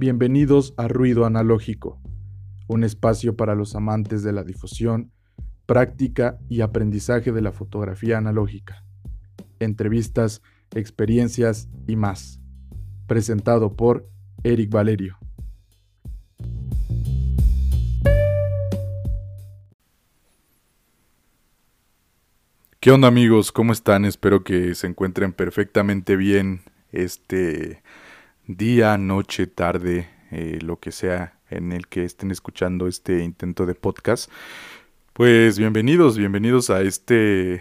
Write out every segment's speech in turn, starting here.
Bienvenidos a Ruido Analógico, un espacio para los amantes de la difusión, práctica y aprendizaje de la fotografía analógica. Entrevistas, experiencias y más. Presentado por Eric Valerio. ¿Qué onda amigos? ¿Cómo están? Espero que se encuentren perfectamente bien este día, noche, tarde, eh, lo que sea en el que estén escuchando este intento de podcast. Pues bienvenidos, bienvenidos a este,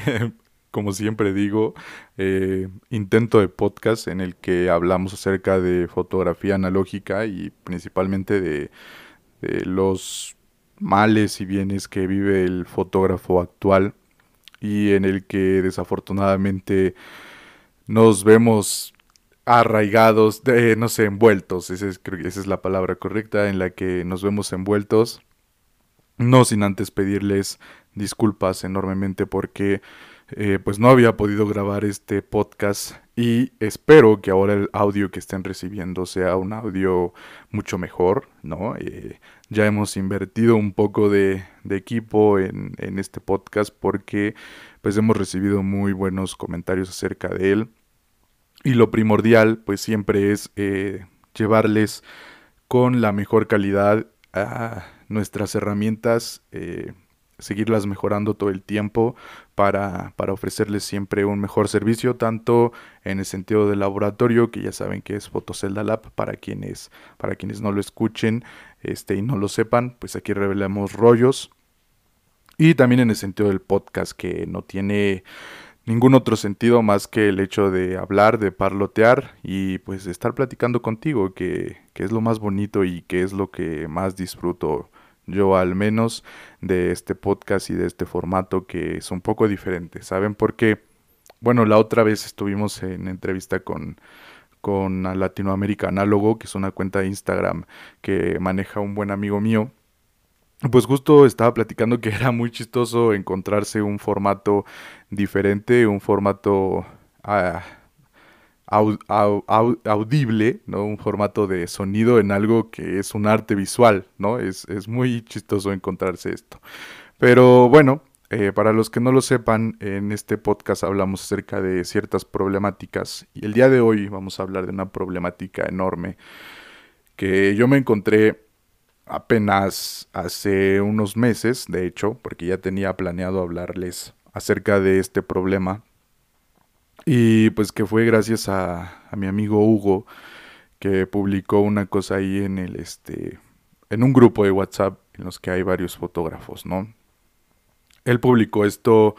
como siempre digo, eh, intento de podcast en el que hablamos acerca de fotografía analógica y principalmente de, de los males y bienes que vive el fotógrafo actual y en el que desafortunadamente nos vemos arraigados, de, no sé, envueltos, esa es, creo que esa es la palabra correcta, en la que nos vemos envueltos, no sin antes pedirles disculpas enormemente porque eh, pues no había podido grabar este podcast y espero que ahora el audio que estén recibiendo sea un audio mucho mejor, ¿no? Eh, ya hemos invertido un poco de, de equipo en, en, este podcast porque pues hemos recibido muy buenos comentarios acerca de él y lo primordial, pues siempre es eh, llevarles con la mejor calidad a nuestras herramientas, eh, seguirlas mejorando todo el tiempo para, para, ofrecerles siempre un mejor servicio, tanto en el sentido del laboratorio, que ya saben que es Fotocelda Lab, para quienes, para quienes no lo escuchen este, y no lo sepan, pues aquí revelamos rollos. Y también en el sentido del podcast, que no tiene ningún otro sentido más que el hecho de hablar, de parlotear y pues estar platicando contigo, que, que, es lo más bonito y que es lo que más disfruto yo al menos de este podcast y de este formato que es un poco diferente. ¿Saben por qué? Bueno, la otra vez estuvimos en entrevista con con Latinoamérica Análogo, que es una cuenta de Instagram que maneja un buen amigo mío pues justo estaba platicando que era muy chistoso encontrarse un formato diferente, un formato ah, audible, ¿no? Un formato de sonido en algo que es un arte visual, ¿no? Es, es muy chistoso encontrarse esto. Pero bueno, eh, para los que no lo sepan, en este podcast hablamos acerca de ciertas problemáticas y el día de hoy vamos a hablar de una problemática enorme que yo me encontré apenas hace unos meses, de hecho, porque ya tenía planeado hablarles acerca de este problema. Y pues que fue gracias a, mi amigo Hugo que publicó una cosa ahí en el este en un grupo de WhatsApp en los que hay varios fotógrafos, ¿no? Él publicó esto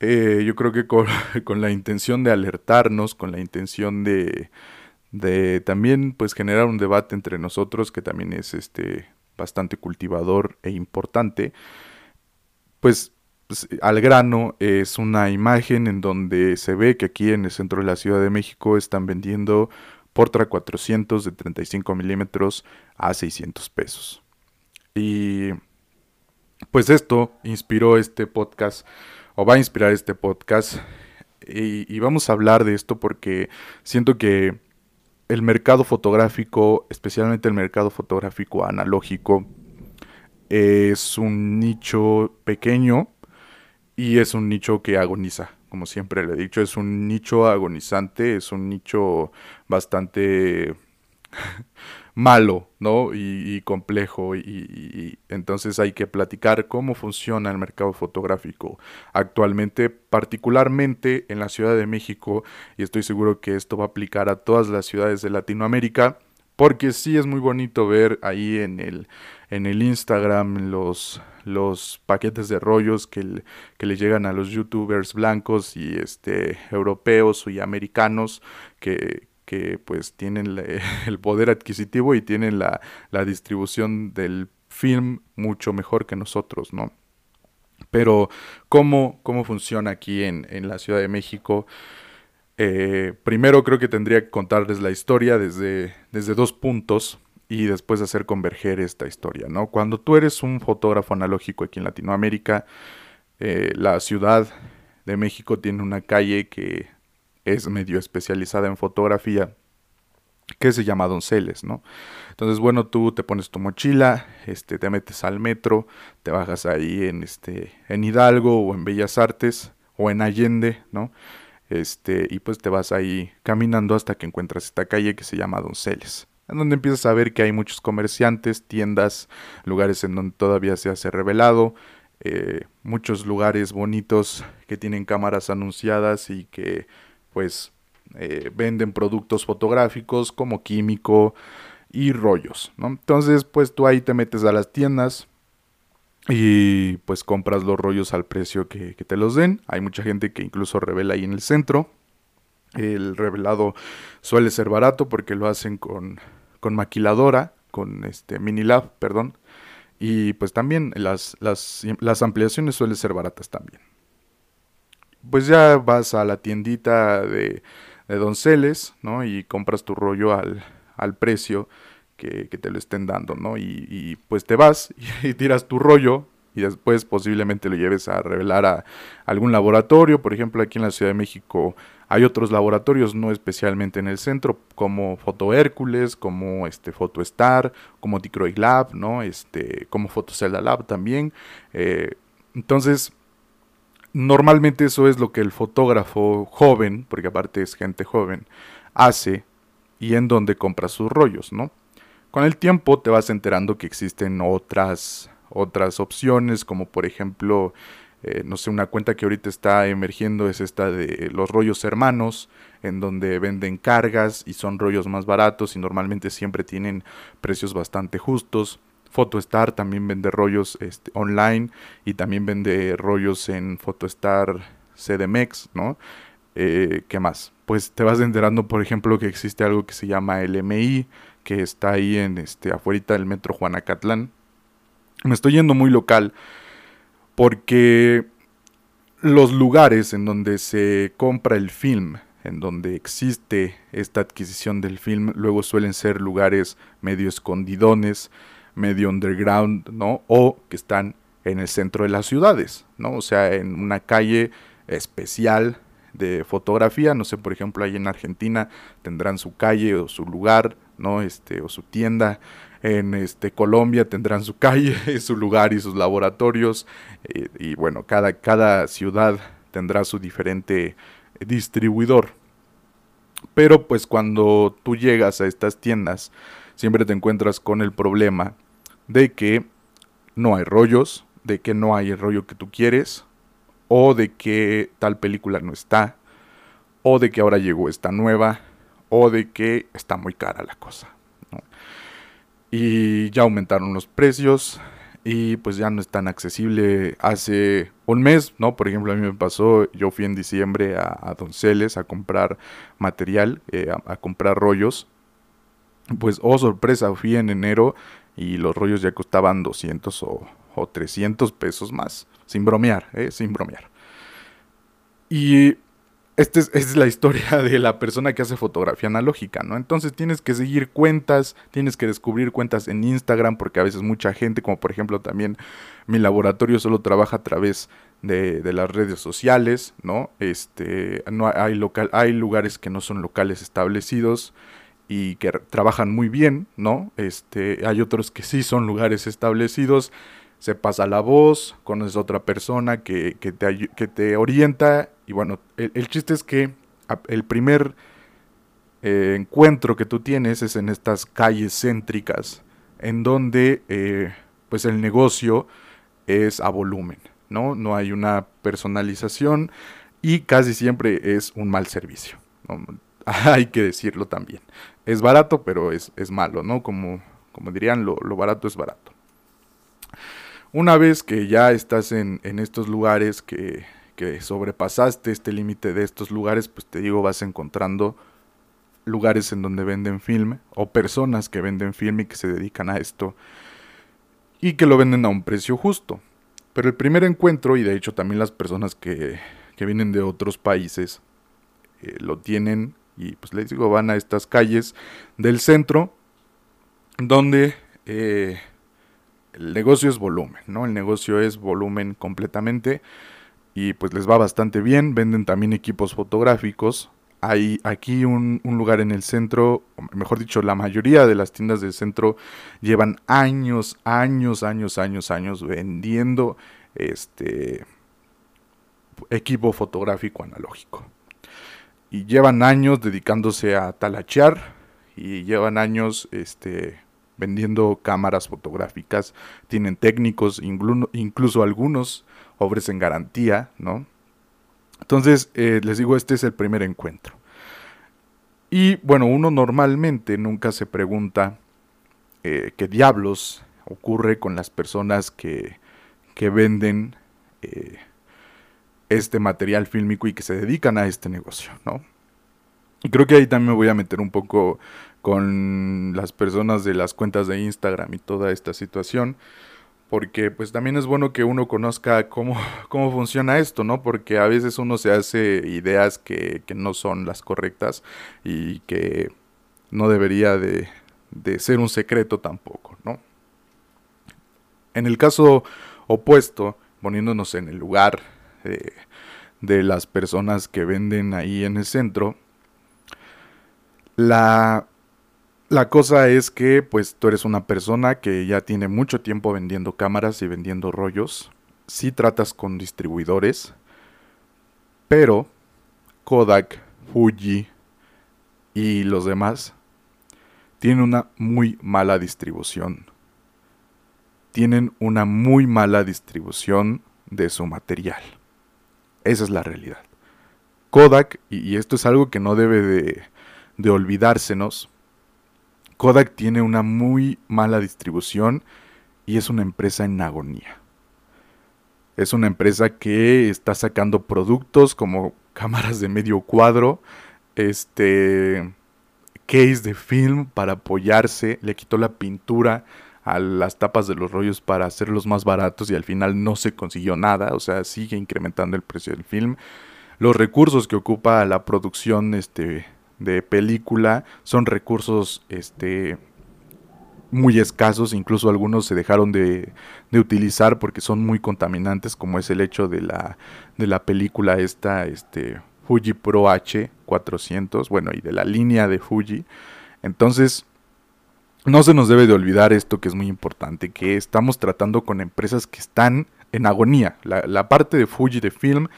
eh, yo creo que con, con la intención de alertarnos, con la intención de, de también pues generar un debate entre nosotros que también es este bastante cultivador e importante pues, pues al grano es una imagen en donde se ve que aquí en el centro de la Ciudad de México están vendiendo Portra 400 de 35 milímetros a 600 pesos. Y pues esto inspiró este podcast o va a inspirar este podcast y, y vamos a hablar de esto porque siento que el mercado fotográfico, especialmente el mercado fotográfico analógico, es un nicho pequeño y es un nicho que agoniza. Como siempre le he dicho, es un nicho agonizante, es un nicho bastante malo, ¿no? Y, complejo. Y, entonces hay que platicar cómo funciona el mercado fotográfico actualmente, particularmente en la Ciudad de México. Y estoy seguro que esto va a aplicar a todas las ciudades de Latinoamérica. Porque sí es muy bonito ver ahí en el, en el Instagram los, los paquetes de rollos que, que le llegan a los youtubers blancos y este europeos y americanos que, que pues tienen el poder adquisitivo y tienen la, distribución del film mucho mejor que nosotros, ¿no? Pero, ¿cómo, cómo funciona aquí en, la Ciudad de México? Eh, primero creo que tendría que contarles la historia desde, desde dos puntos y después hacer converger esta historia, ¿no? Cuando tú eres un fotógrafo analógico aquí en Latinoamérica, eh, la Ciudad de México tiene una calle que es medio especializada en fotografía que se llama Donceles, ¿no? Entonces, bueno, tú te pones tu mochila, este, te metes al metro, te bajas ahí en, este, en Hidalgo o en Bellas Artes o en Allende, ¿no? Este, y pues te vas ahí caminando hasta que encuentras esta calle que se llama Donceles, en donde empiezas a ver que hay muchos comerciantes, tiendas, lugares en donde todavía se hace revelado, eh, muchos lugares bonitos que tienen cámaras anunciadas y que pues eh, venden productos fotográficos como químico y rollos, ¿no? Entonces, pues tú ahí te metes a las tiendas y pues compras los rollos al precio que, te los den. Hay mucha gente que incluso revela ahí en el centro. El revelado suele ser barato porque lo hacen con, con maquiladora, con este Minilab, perdón. Y pues también las, las, las ampliaciones suelen ser baratas también. Pues ya vas a la tiendita de, de Donceles, ¿no? Y compras tu rollo al, al precio que, te lo estén dando, ¿no? Y, pues te vas y, tiras tu rollo y después posiblemente lo lleves a revelar a algún laboratorio. Por ejemplo, aquí en la Ciudad de México hay otros laboratorios, no especialmente en el centro, como Foto Hércules, como este Star, como Ticroid Lab, ¿no? Este, como Fotocelda Lab también. Eh, entonces, normalmente eso es lo que el fotógrafo joven, porque aparte es gente joven, hace y en donde compra sus rollos, ¿no? Con el tiempo te vas enterando que existen otras, otras opciones, como por ejemplo, eh, no sé, una cuenta que ahorita está emergiendo es esta de los rollos hermanos, en donde venden cargas y son rollos más baratos y normalmente siempre tienen precios bastante justos. Photostar también vende rollos este, online y también vende rollos en Photostar CDMX, ¿no? Eh, ¿Qué más? Pues te vas enterando, por ejemplo, que existe algo que se llama LMI, que está ahí en este afuera del metro Juanacatlán. Me estoy yendo muy local porque los lugares en donde se compra el film, en donde existe esta adquisición del film, luego suelen ser lugares medio escondidones, medio underground, ¿no? O que están en el centro de las ciudades, ¿no? O sea, en una calle especial de fotografía, no sé, por ejemplo, ahí en Argentina tendrán su calle o su lugar, ¿no? Este, o su tienda. En este, Colombia tendrán su calle, su lugar y sus laboratorios. Eh, y bueno, cada, cada ciudad tendrá su diferente distribuidor. Pero pues cuando tú llegas a estas tiendas, siempre te encuentras con el problema de que no hay rollos, de que no hay el rollo que tú quieres, o de que tal película no está, o de que ahora llegó esta nueva, o de que está muy cara la cosa. Y ya aumentaron los precios y pues ya no es tan accesible. Hace un mes, ¿no? Por ejemplo, a mí me pasó, yo fui en diciembre a, Donceles a comprar material, eh, a, comprar rollos. Pues, oh sorpresa, fui en enero y los rollos ya costaban 200 o, o 300 pesos más. Sin bromear, ¿eh? Sin bromear. Y esta es, la historia de la persona que hace fotografía analógica, ¿no? Entonces tienes que seguir cuentas, tienes que descubrir cuentas en Instagram, porque a veces mucha gente, como por ejemplo también mi laboratorio solo trabaja a través de, las redes sociales, ¿no? Este, no hay, local, hay lugares que no son locales establecidos y que trabajan muy bien, ¿no? Este, hay otros que sí son lugares establecidos se pasa la voz, conoces a otra persona que, que, te, que te orienta y bueno, el, chiste es que el primer eh, encuentro que tú tienes es en estas calles céntricas, en donde eh, pues el negocio es a volumen, ¿no? No hay una personalización y casi siempre es un mal servicio. hay que decirlo también. Es barato, pero es, es malo, ¿no? Como, como dirían, lo, lo, barato es barato. Una vez que ya estás en, en estos lugares que, que sobrepasaste este límite de estos lugares, pues te digo, vas encontrando lugares en donde venden film o personas que venden film y que se dedican a esto y que lo venden a un precio justo. Pero el primer encuentro, y de hecho también las personas que, que vienen de otros países eh, lo tienen y pues les digo, van a estas calles del centro donde eh, el negocio es volumen, ¿no? El negocio es volumen completamente y pues les va bastante bien. Venden también equipos fotográficos hay aquí un, lugar en el centro, mejor dicho, la mayoría de las tiendas del centro llevan años, años, años, años, años vendiendo este equipo fotográfico analógico. Y llevan años dedicándose a talachear y llevan años este, vendiendo cámaras fotográficas. Tienen técnicos, incluso algunos ofrecen garantía, ¿no? Entonces, eh, les digo, este es el primer encuentro. Y bueno, uno normalmente nunca se pregunta eh, qué diablos ocurre con las personas que, que venden eh, este material fílmico y que se dedican a este negocio, ¿no? Y creo que ahí también me voy a meter un poco con las personas de las cuentas de Instagram y toda esta situación porque pues también es bueno que uno conozca cómo, cómo funciona esto, ¿no? Porque a veces uno se hace ideas que, no son las correctas y que no debería de, ser un secreto tampoco, ¿no? En el caso opuesto, poniéndonos en el lugar de las personas que venden ahí en el centro, la la cosa es que pues tú eres una persona que ya tiene mucho tiempo vendiendo cámaras y vendiendo rollos. Sí tratas con distribuidores, pero Kodak, Fuji y los demás tienen una muy mala distribución. Tienen una muy mala distribución de su material. Esa es la realidad. Kodak, y, esto es algo que no debe de, de olvidársenos, Kodak tiene una muy mala distribución y es una empresa en agonía. Es una empresa que está sacando productos como cámaras de medio cuadro, este case de film para apoyarse, le quitó la pintura a las tapas de los rollos para hacerlos más baratos y al final no se consiguió nada, o sea, sigue incrementando el precio del film. Los recursos que ocupa la producción este de película son recursos este muy escasos, incluso algunos se dejaron de, de, utilizar porque son muy contaminantes, como es el hecho de la, de la película esta, este, Fuji Pro H400, bueno, y de la línea de Fuji. Entonces, no se nos debe de olvidar esto que es muy importante, que estamos tratando con empresas que están en agonía. La, la parte de Fuji de film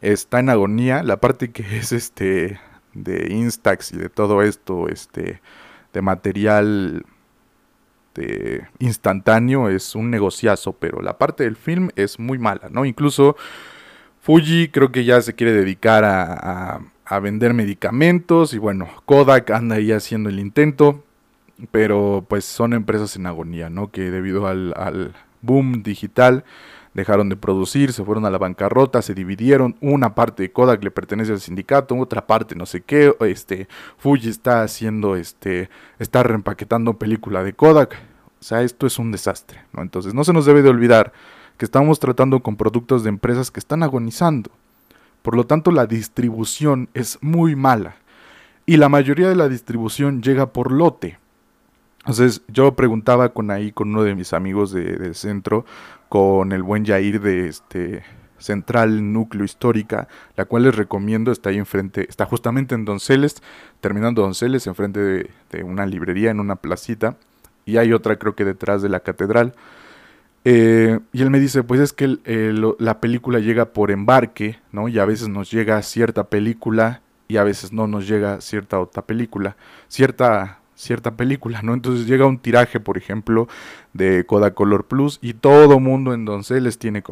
está en agonía, la parte que es este de Instax y de todo esto, este, de material de instantáneo es un negociazo, pero la parte del film es muy mala, ¿no? Incluso Fuji creo que ya se quiere dedicar a, a, vender medicamentos y bueno, Kodak anda ahí haciendo el intento, pero pues son empresas en agonía, ¿no? Que debido al, boom digital, dejaron de producir, se fueron a la bancarrota, se dividieron, una parte de Kodak le pertenece al sindicato, otra parte no sé qué, este Fuji está haciendo este está reempaquetando película de Kodak. O sea, esto es un desastre, ¿no? Entonces, no se nos debe de olvidar que estamos tratando con productos de empresas que están agonizando. Por lo tanto, la distribución es muy mala. Y la mayoría de la distribución llega por lote. Entonces yo preguntaba con ahí con uno de mis amigos de, del centro, con el buen Jair de este Central Núcleo Histórica, la cual les recomiendo, está ahí enfrente, está justamente en Donceles, terminando Donceles, enfrente de, de una librería, en una placita, y hay otra creo que detrás de la catedral. Eh, y él me dice, pues es que la película llega por embarque, ¿no? Y a veces nos llega cierta película y a veces no nos llega cierta otra película, cierta cierta película, ¿no? Entonces llega un tiraje, por ejemplo, de Color Plus y todo mundo en Donceles tiene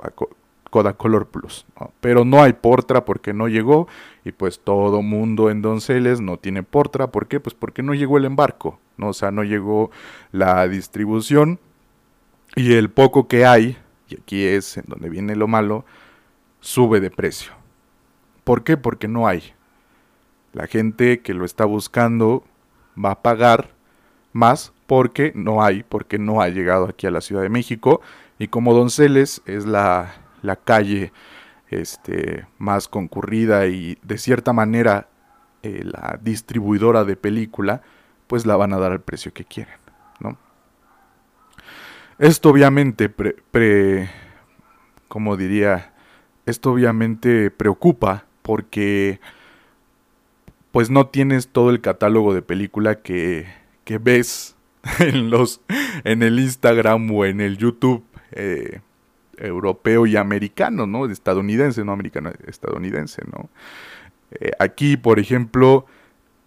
Color Plus, pero no hay Portra porque no llegó y pues todo mundo en Donceles no tiene Portra, ¿por qué? Pues porque no llegó el embarco, ¿no? O sea, no llegó la distribución y el poco que hay, y aquí es en donde viene lo malo, sube de precio. ¿Por qué? Porque no hay. La gente que lo está buscando va a pagar más porque no hay, porque no ha llegado aquí a la Ciudad de México y como Donceles es la, la calle este, más concurrida y de cierta manera eh, la distribuidora de película, pues la van a dar al precio que quieren, ¿no? Esto obviamente, pre, pre, como diría, esto obviamente preocupa porque pues no tienes todo el catálogo de película que, que ves en, los, en el Instagram o en el YouTube eh, europeo y americano, ¿no? Estadounidense, no americano, estadounidense, ¿no? Eh, aquí, por ejemplo,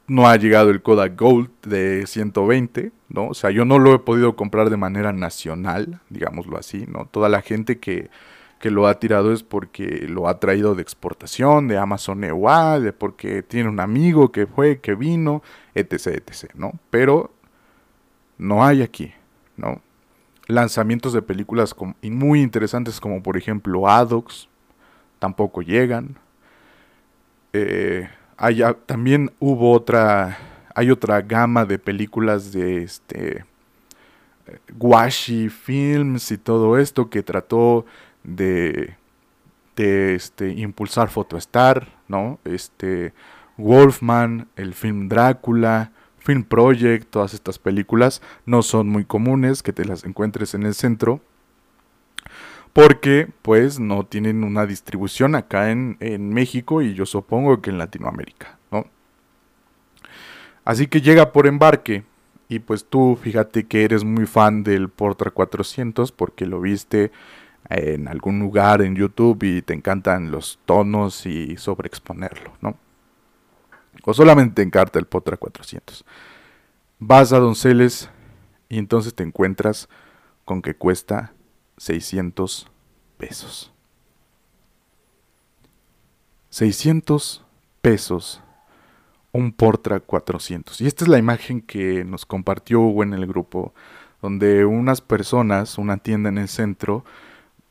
no ha llegado el Kodak Gold de 120, ¿no? O sea, yo no lo he podido comprar de manera nacional, digámoslo así, ¿no? Toda la gente que, que lo ha tirado es porque lo ha traído de exportación, de Amazon EWA, de porque tiene un amigo que fue, que vino, etc, etc, ¿no? Pero no hay aquí, ¿no? Lanzamientos de películas muy interesantes como por ejemplo Adox, tampoco llegan. Eh, también hubo otra, hay otra gama de películas de este Washi Films y todo esto que trató de, este, impulsar Photostar, ¿no? Este, Wolfman, el film Drácula, Film Project, todas estas películas no son muy comunes que te las encuentres en el centro porque pues no tienen una distribución acá en, México y yo supongo que en Latinoamérica, ¿no? Así que llega por embarque y pues tú fíjate que eres muy fan del Portra 400 porque lo viste en algún lugar en YouTube y te encantan los tonos y sobreexponerlo, ¿no? O solamente te encanta el Portra 400. Vas a Donceles y entonces te encuentras con que cuesta 600 pesos. 600 pesos. Un Portra 400. Y esta es la imagen que nos compartió Hugo en el grupo, donde unas personas, una tienda en el centro,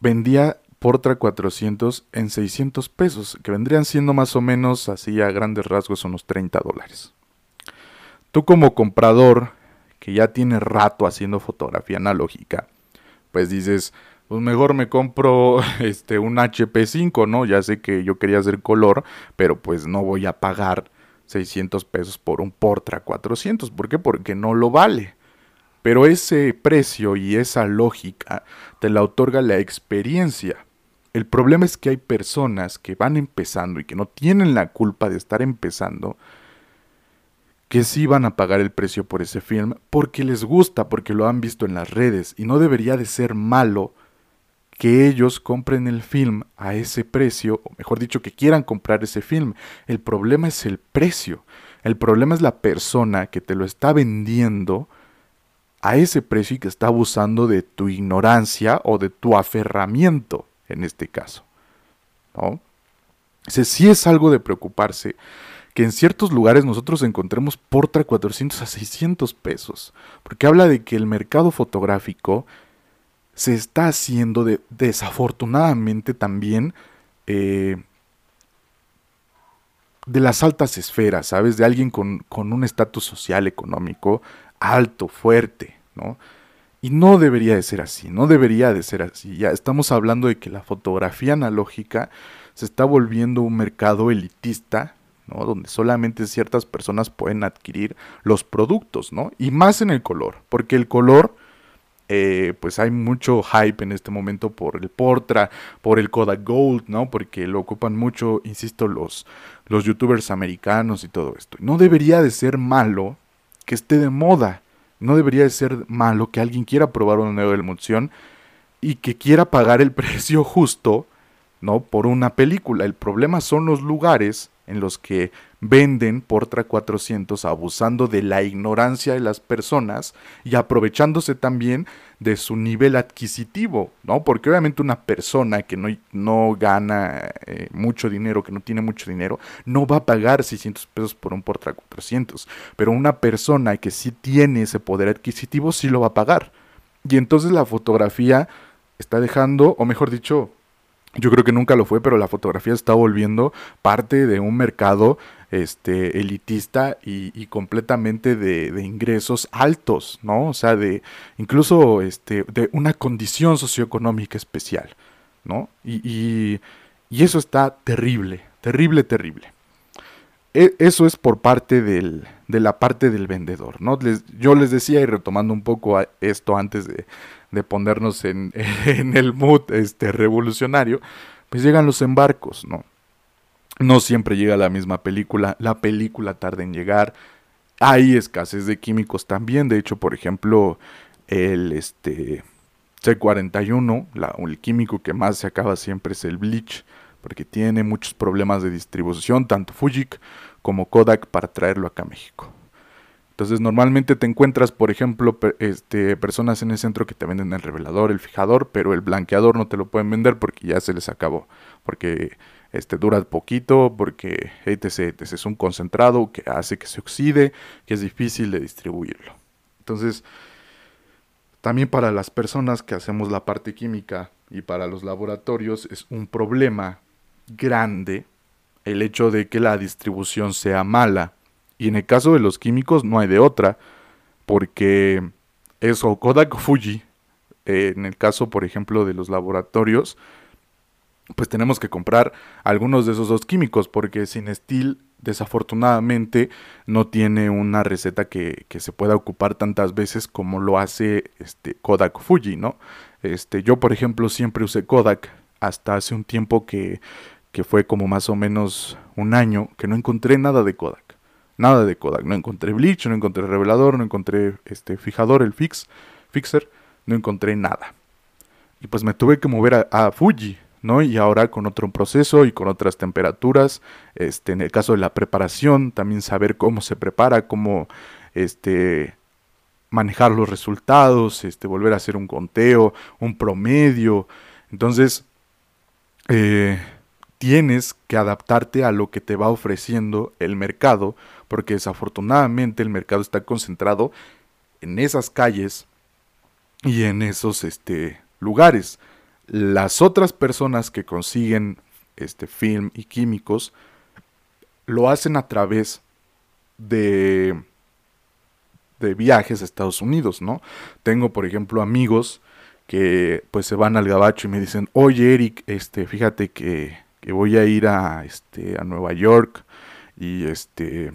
vendía Portra 400 en 600 pesos, que vendrían siendo más o menos, así a grandes rasgos, unos 30 dólares. Tú como comprador, que ya tiene rato haciendo fotografía analógica, pues dices, pues mejor me compro este un HP5, ¿no? Ya sé que yo quería hacer color, pero pues no voy a pagar 600 pesos por un Portra 400. ¿Por qué? Porque no lo vale. Pero ese precio y esa lógica te la otorga la experiencia. El problema es que hay personas que van empezando y que no tienen la culpa de estar empezando, que sí van a pagar el precio por ese film porque les gusta, porque lo han visto en las redes y no debería de ser malo que ellos compren el film a ese precio, o mejor dicho, que quieran comprar ese film. El problema es el precio. El problema es la persona que te lo está vendiendo a ese precio y que está abusando de tu ignorancia o de tu aferramiento en este caso. ¿no? Si sí es algo de preocuparse que en ciertos lugares nosotros encontremos Portra 400 a 600 pesos, porque habla de que el mercado fotográfico se está haciendo de, desafortunadamente también eh, de las altas esferas, ¿sabes? De alguien con, con un estatus social, económico alto, fuerte, ¿no? Y no debería de ser así, no debería de ser así. Ya estamos hablando de que la fotografía analógica se está volviendo un mercado elitista donde solamente ciertas personas pueden adquirir los productos, ¿no? Y más en el color, porque el color, eh, pues hay mucho hype en este momento por el Portra, por el Kodak Gold, ¿no? Porque lo ocupan mucho, insisto, los, los youtubers americanos y todo esto. No debería de ser malo que esté de moda, no debería de ser malo que alguien quiera probar una nueva emulsión y que quiera pagar el precio justo, ¿no? Por una película. El problema son los lugares en los que venden Portra 400 abusando de la ignorancia de las personas y aprovechándose también de su nivel adquisitivo, ¿no? Porque obviamente una persona que no, no gana eh, mucho dinero, que no tiene mucho dinero, no va a pagar 600 pesos por un Portra 400, pero una persona que sí tiene ese poder adquisitivo sí lo va a pagar. Y entonces la fotografía está dejando, o mejor dicho, yo creo que nunca lo fue, pero la fotografía está volviendo parte de un mercado este, elitista y, completamente de, ingresos altos, ¿no? O sea, de incluso este, de una condición socioeconómica especial, ¿no? Y, eso está terrible, terrible, terrible. E, eso es por parte del, de la parte del vendedor, ¿no? yo les decía, y retomando un poco esto antes de, ponernos en, en, el mood este, revolucionario, pues llegan los embarcos, ¿no? No siempre llega la misma película, la película tarda en llegar. Hay escasez de químicos también, de hecho, por ejemplo, el este C41, el químico que más se acaba siempre es el bleach, porque tiene muchos problemas de distribución, tanto Fujik como Kodak para traerlo acá a México. Entonces normalmente te encuentras, por ejemplo, este, personas en el centro que te venden el revelador, el fijador, pero el blanqueador no te lo pueden vender porque ya se les acabó. Porque este, dura poquito, porque es un concentrado que hace que se oxide, que es difícil de distribuirlo. Entonces, también para las personas que hacemos la parte química y para los laboratorios es un problema grande el hecho de que la distribución sea mala y en el caso de los químicos no hay de otra, porque eso, Kodak Fuji, eh, en el caso, por ejemplo, de los laboratorios, pues tenemos que comprar algunos de esos dos químicos, porque sin Steel, desafortunadamente, no tiene una receta que, que, se pueda ocupar tantas veces como lo hace este, Kodak Fuji, ¿no? Este, yo, por ejemplo, siempre usé Kodak hasta hace un tiempo que, que fue como más o menos un año, que no encontré nada de Kodak. Nada de Kodak. No encontré bleach, no encontré revelador, no encontré este fijador, el fix, fixer, no encontré nada. Y pues me tuve que mover a, Fuji, ¿no? Y ahora con otro proceso y con otras temperaturas. Este, en el caso de la preparación, también saber cómo se prepara, cómo este manejar los resultados, este, volver a hacer un conteo, un promedio. Entonces, eh, tienes que adaptarte a lo que te va ofreciendo el mercado, porque desafortunadamente el mercado está concentrado en esas calles y en esos este, lugares. Las otras personas que consiguen este film y químicos lo hacen a través de de viajes a Estados Unidos, ¿no? Tengo, por ejemplo, amigos que pues se van al gabacho y me dicen, oye Eric, este, fíjate que que voy a ir a, este, a Nueva York y este,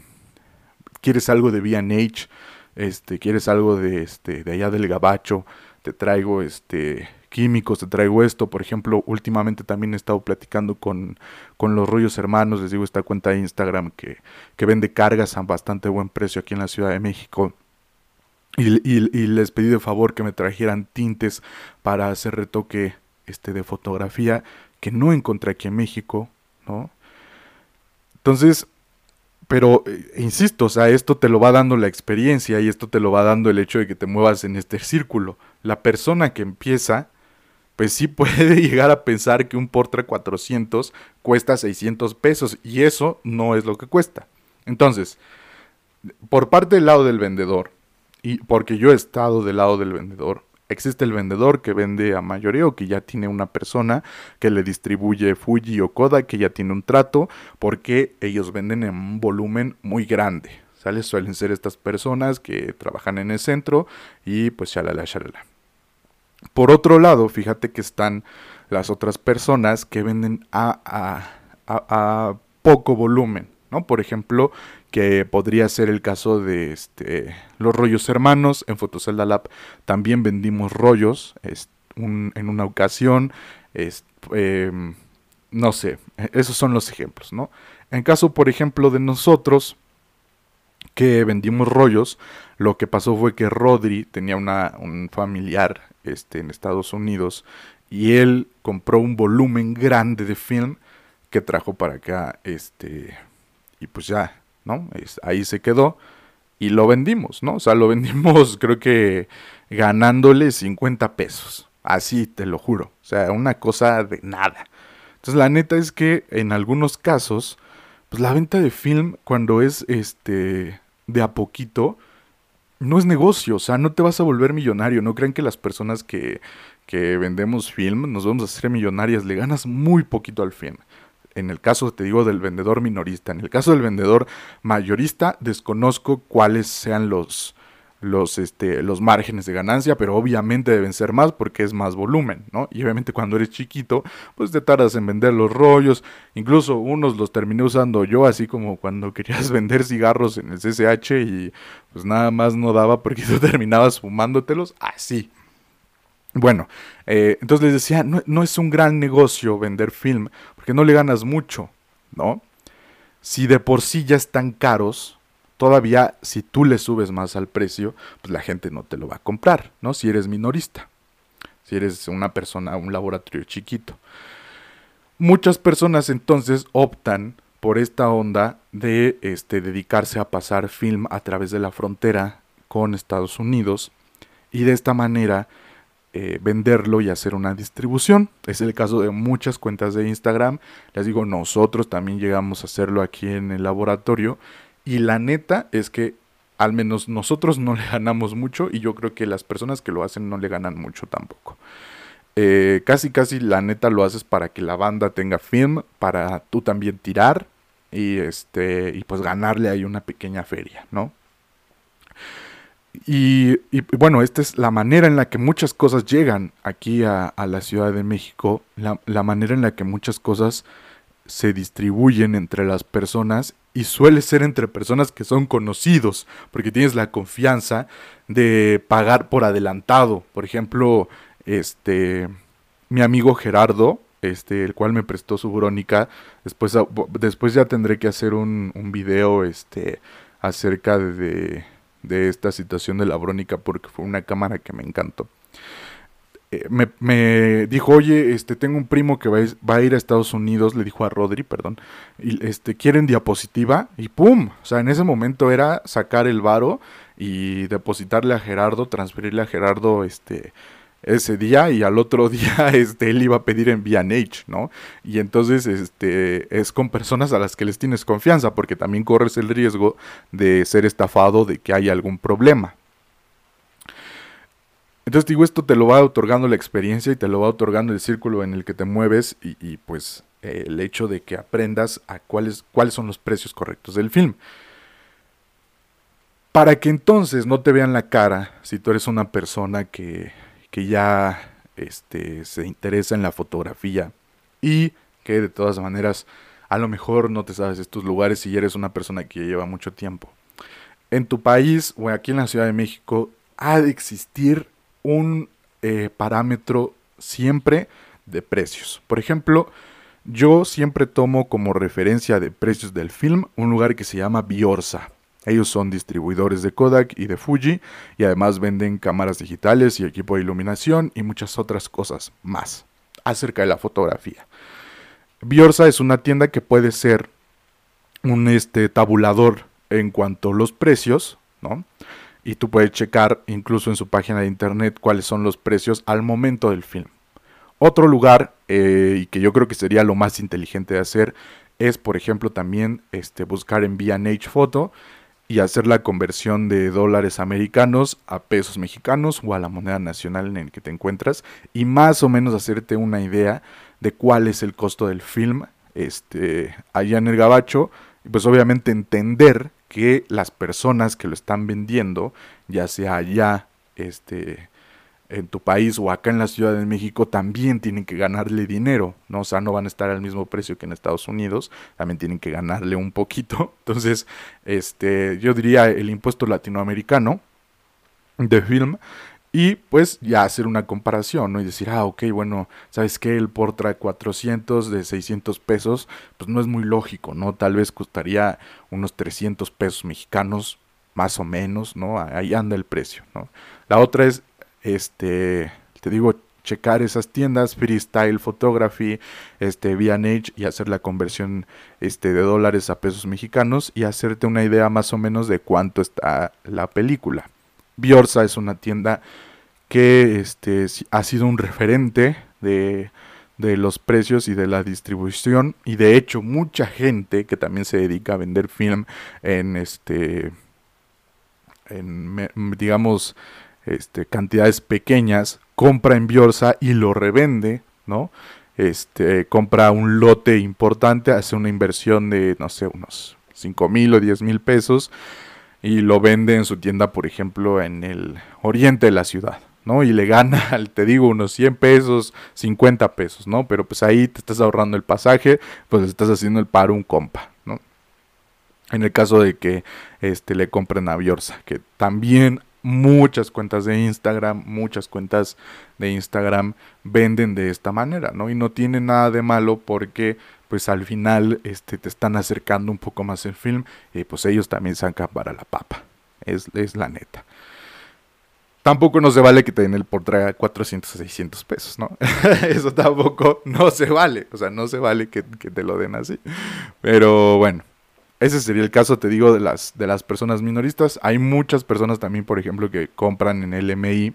quieres algo de B&H, este, quieres algo de, este, de allá del gabacho, te traigo este, químicos, te traigo esto. Por ejemplo, últimamente también he estado platicando con, con los rollos hermanos, les digo esta cuenta de Instagram que, que vende cargas a bastante buen precio aquí en la Ciudad de México. Y, y, les pedí de favor que me trajeran tintes para hacer retoque este, de fotografía que no encontré aquí en México, ¿no? Entonces, pero eh, insisto, o sea, esto te lo va dando la experiencia y esto te lo va dando el hecho de que te muevas en este círculo. La persona que empieza, pues sí puede llegar a pensar que un Portra 400 cuesta 600 pesos y eso no es lo que cuesta. Entonces, por parte del lado del vendedor, y porque yo he estado del lado del vendedor, Existe el vendedor que vende a mayoreo, que ya tiene una persona que le distribuye Fuji o Koda, que ya tiene un trato, porque ellos venden en un volumen muy grande. ¿Sale? Suelen ser estas personas que trabajan en el centro y pues shalala, shalala. Por otro lado, fíjate que están las otras personas que venden a, poco volumen. ¿no? Por ejemplo, que podría ser el caso de este, los rollos hermanos. En Fotocelda Lab también vendimos rollos en una ocasión. Em, no sé, e-, esos son los ejemplos, ¿no? En caso, por ejemplo, de nosotros que vendimos rollos, lo que pasó fue que Rodri tenía un familiar este, en Estados Unidos y él compró un volumen grande de film que trajo para acá, este, y pues ya ¿no? ahí se quedó y lo vendimos, ¿no? O sea, lo vendimos creo que ganándole 50 pesos. Así te lo juro. O sea, una cosa de nada. Entonces, la neta es que en algunos casos, pues la venta de film cuando es este de a poquito no es negocio, o sea, no te vas a volver millonario, no crean que las personas que, que vendemos film nos vamos a hacer millonarias, le ganas muy poquito al film. En el caso, te digo, del vendedor minorista. En el caso del vendedor mayorista, desconozco cuáles sean los, los, este, los márgenes de ganancia, pero obviamente deben ser más porque es más volumen, ¿no? Y obviamente cuando eres chiquito, pues te tardas en vender los rollos, incluso unos los terminé usando yo, así como cuando querías vender cigarros en el CSH y pues nada más no daba porque tú terminabas fumándotelos, así. Bueno, eh, entonces les decía, no, no, es un gran negocio vender film, porque no le ganas mucho, ¿no? si de por sí ya están caros, todavía si tú le subes más al precio, pues la gente no te lo va a comprar, ¿no? Si eres minorista, si eres una persona, un laboratorio chiquito. Muchas personas entonces optan por esta onda de este, dedicarse a pasar film a través de la frontera con Estados Unidos y de esta manera eh, venderlo y hacer una distribución. Es el caso de muchas cuentas de Instagram. Les digo, nosotros también llegamos a hacerlo aquí en el laboratorio y la neta es que al menos nosotros no le ganamos mucho y yo creo que las personas que lo hacen no le ganan mucho tampoco. Eh, casi casi la neta lo haces para que la banda tenga film, para tú también tirar y este y pues ganarle ahí una pequeña feria, ¿no? Y, bueno, esta es la manera en la que muchas cosas llegan aquí a, la Ciudad de México, la, la, manera en la que muchas cosas se distribuyen entre las personas y suele ser entre personas que son conocidos, porque tienes la confianza de pagar por adelantado. Por ejemplo, este mi amigo Gerardo, este, el cual me prestó su brónica. Después, después ya tendré que hacer un, un video este, acerca de, de, esta situación de la brónica porque fue una cámara que me encantó. Eh, me, dijo, oye, este, tengo un primo que va, va, a ir a Estados Unidos, le dijo a Rodri, perdón, y este, quieren diapositiva, y ¡pum! O sea, en ese momento era sacar el varo y depositarle a Gerardo, transferirle a Gerardo, este, ese día y al otro día este, él iba a pedir en VNH, ¿no? Y entonces este, es con personas a las que les tienes confianza porque también corres el riesgo de ser estafado, de que haya algún problema. Entonces digo, esto te lo va otorgando la experiencia y te lo va otorgando el círculo en el que te mueves y, pues el hecho de que aprendas a cuáles, cuáles son los precios correctos del film. Para que entonces no te vean la cara si tú eres una persona que que ya este, se interesa en la fotografía y que de todas maneras a lo mejor no te sabes estos lugares si eres una persona que lleva mucho tiempo. En tu país o aquí en la Ciudad de México ha de existir un eh, parámetro siempre de precios. Por ejemplo, yo siempre tomo como referencia de precios del film un lugar que se llama Biorsa. Ellos son distribuidores de Kodak y de Fuji y además venden cámaras digitales y equipo de iluminación y muchas otras cosas más acerca de la fotografía. Biorsa es una tienda que puede ser un este, tabulador en cuanto a los precios, ¿no? Y tú puedes checar incluso en su página de internet cuáles son los precios al momento del film. Otro lugar, eh, y que yo creo que sería lo más inteligente de hacer, es por ejemplo también este, buscar en VNH Photo y hacer la conversión de dólares americanos a pesos mexicanos o a la moneda nacional en el que te encuentras y más o menos hacerte una idea de cuál es el costo del film este, allá en el gabacho y pues obviamente entender que las personas que lo están vendiendo, ya sea allá este, en tu país o acá en la Ciudad de México también tienen que ganarle dinero, ¿no? O sea, no van a estar al mismo precio que en Estados Unidos, también tienen que ganarle un poquito. Entonces, este, yo diría el impuesto latinoamericano de film y pues ya hacer una comparación, ¿no? Y decir, ah, ok, bueno, ¿sabes qué? El por trae 400 de 600 pesos, pues no es muy lógico, ¿no? Tal vez costaría unos 300 pesos mexicanos, más o menos, ¿no? Ahí anda el precio, ¿no? La otra es este, te digo, checar esas tiendas, Freestyle Photography, este, VNH y hacer la conversión este, de dólares a pesos mexicanos y hacerte una idea más o menos de cuánto está la película. Biorsa es una tienda que este, ha sido un referente de, de los precios y de la distribución y de hecho mucha gente que también se dedica a vender film en este digamos este, cantidades pequeñas, compra en Biorsa y lo revende, ¿no? Este, compra un lote importante, hace una inversión de, no sé, unos 5 mil o 10 mil pesos y lo vende en su tienda, por ejemplo, en el oriente de la ciudad, ¿no? Y le gana, te digo, unos 100 pesos, 50 pesos, ¿no? Pero pues ahí te estás ahorrando el pasaje, pues estás haciendo el paro un compa, ¿no? En el caso de que este, le compren a Biorsa, que también muchas cuentas de Instagram, muchas cuentas de Instagram venden de esta manera, ¿no? Y no tiene nada de malo porque pues al final este, te están acercando un poco más el film y pues ellos también sacan para la papa, es, es la neta. Tampoco no se vale que te den el portra 400 o 600 pesos, ¿no? Eso tampoco no se vale, o sea, no se vale que te lo den así. Pero bueno, ese sería el caso, te digo, de las, de las personas minoristas. Hay muchas personas también, por ejemplo, que compran en LMI.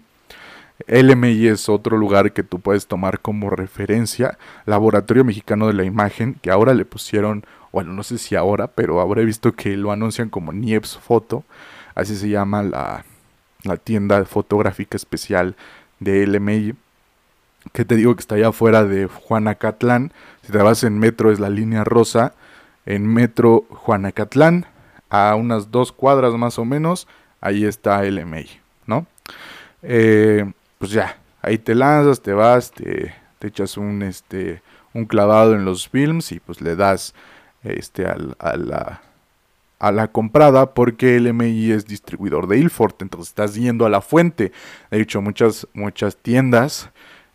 LMI es otro lugar que tú puedes tomar como referencia. Laboratorio Mexicano de la Imagen, que ahora le pusieron, bueno, no sé si ahora, pero ahora he visto que lo anuncian como Nieps Foto. Así se llama la, la tienda fotográfica especial de LMI. Que te digo que está allá afuera de Juanacatlán. Si te vas en metro es la línea rosa en Metro Juanacatlán, a unas dos cuadras más o menos, ahí está el MI, ¿no? Eh, pues ya, ahí te lanzas, te vas, te, echas un, este, un clavado en los films y pues le das este, a, la, a la comprada porque el MI es distribuidor de Ilford, entonces estás yendo a la fuente. De hecho, muchas, muchas tiendas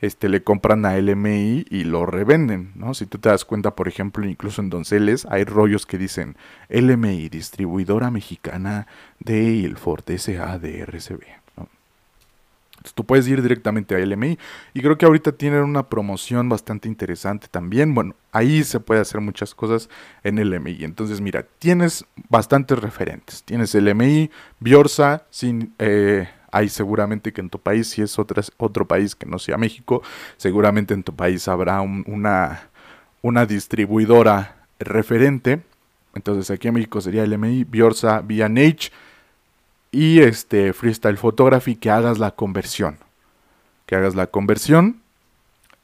este, le compran a LMI y lo revenden, ¿no? Si tú te das cuenta, por ejemplo, incluso en Donceles hay rollos que dicen LMI, distribuidora mexicana de Ilford S.A. de RCB, Entonces tú puedes ir directamente a LMI y creo que ahorita tienen una promoción bastante interesante también. Bueno, ahí se puede hacer muchas cosas en LMI. Entonces, mira, tienes bastantes referentes. Tienes LMI, Biorsa, sin... Eh, hay seguramente que en tu país, si es otro país que no sea México, seguramente en tu país habrá una, una distribuidora referente. Entonces aquí en México sería LMI, Biorsa, B&H y este Freestyle Photography que hagas la conversión. Que hagas la conversión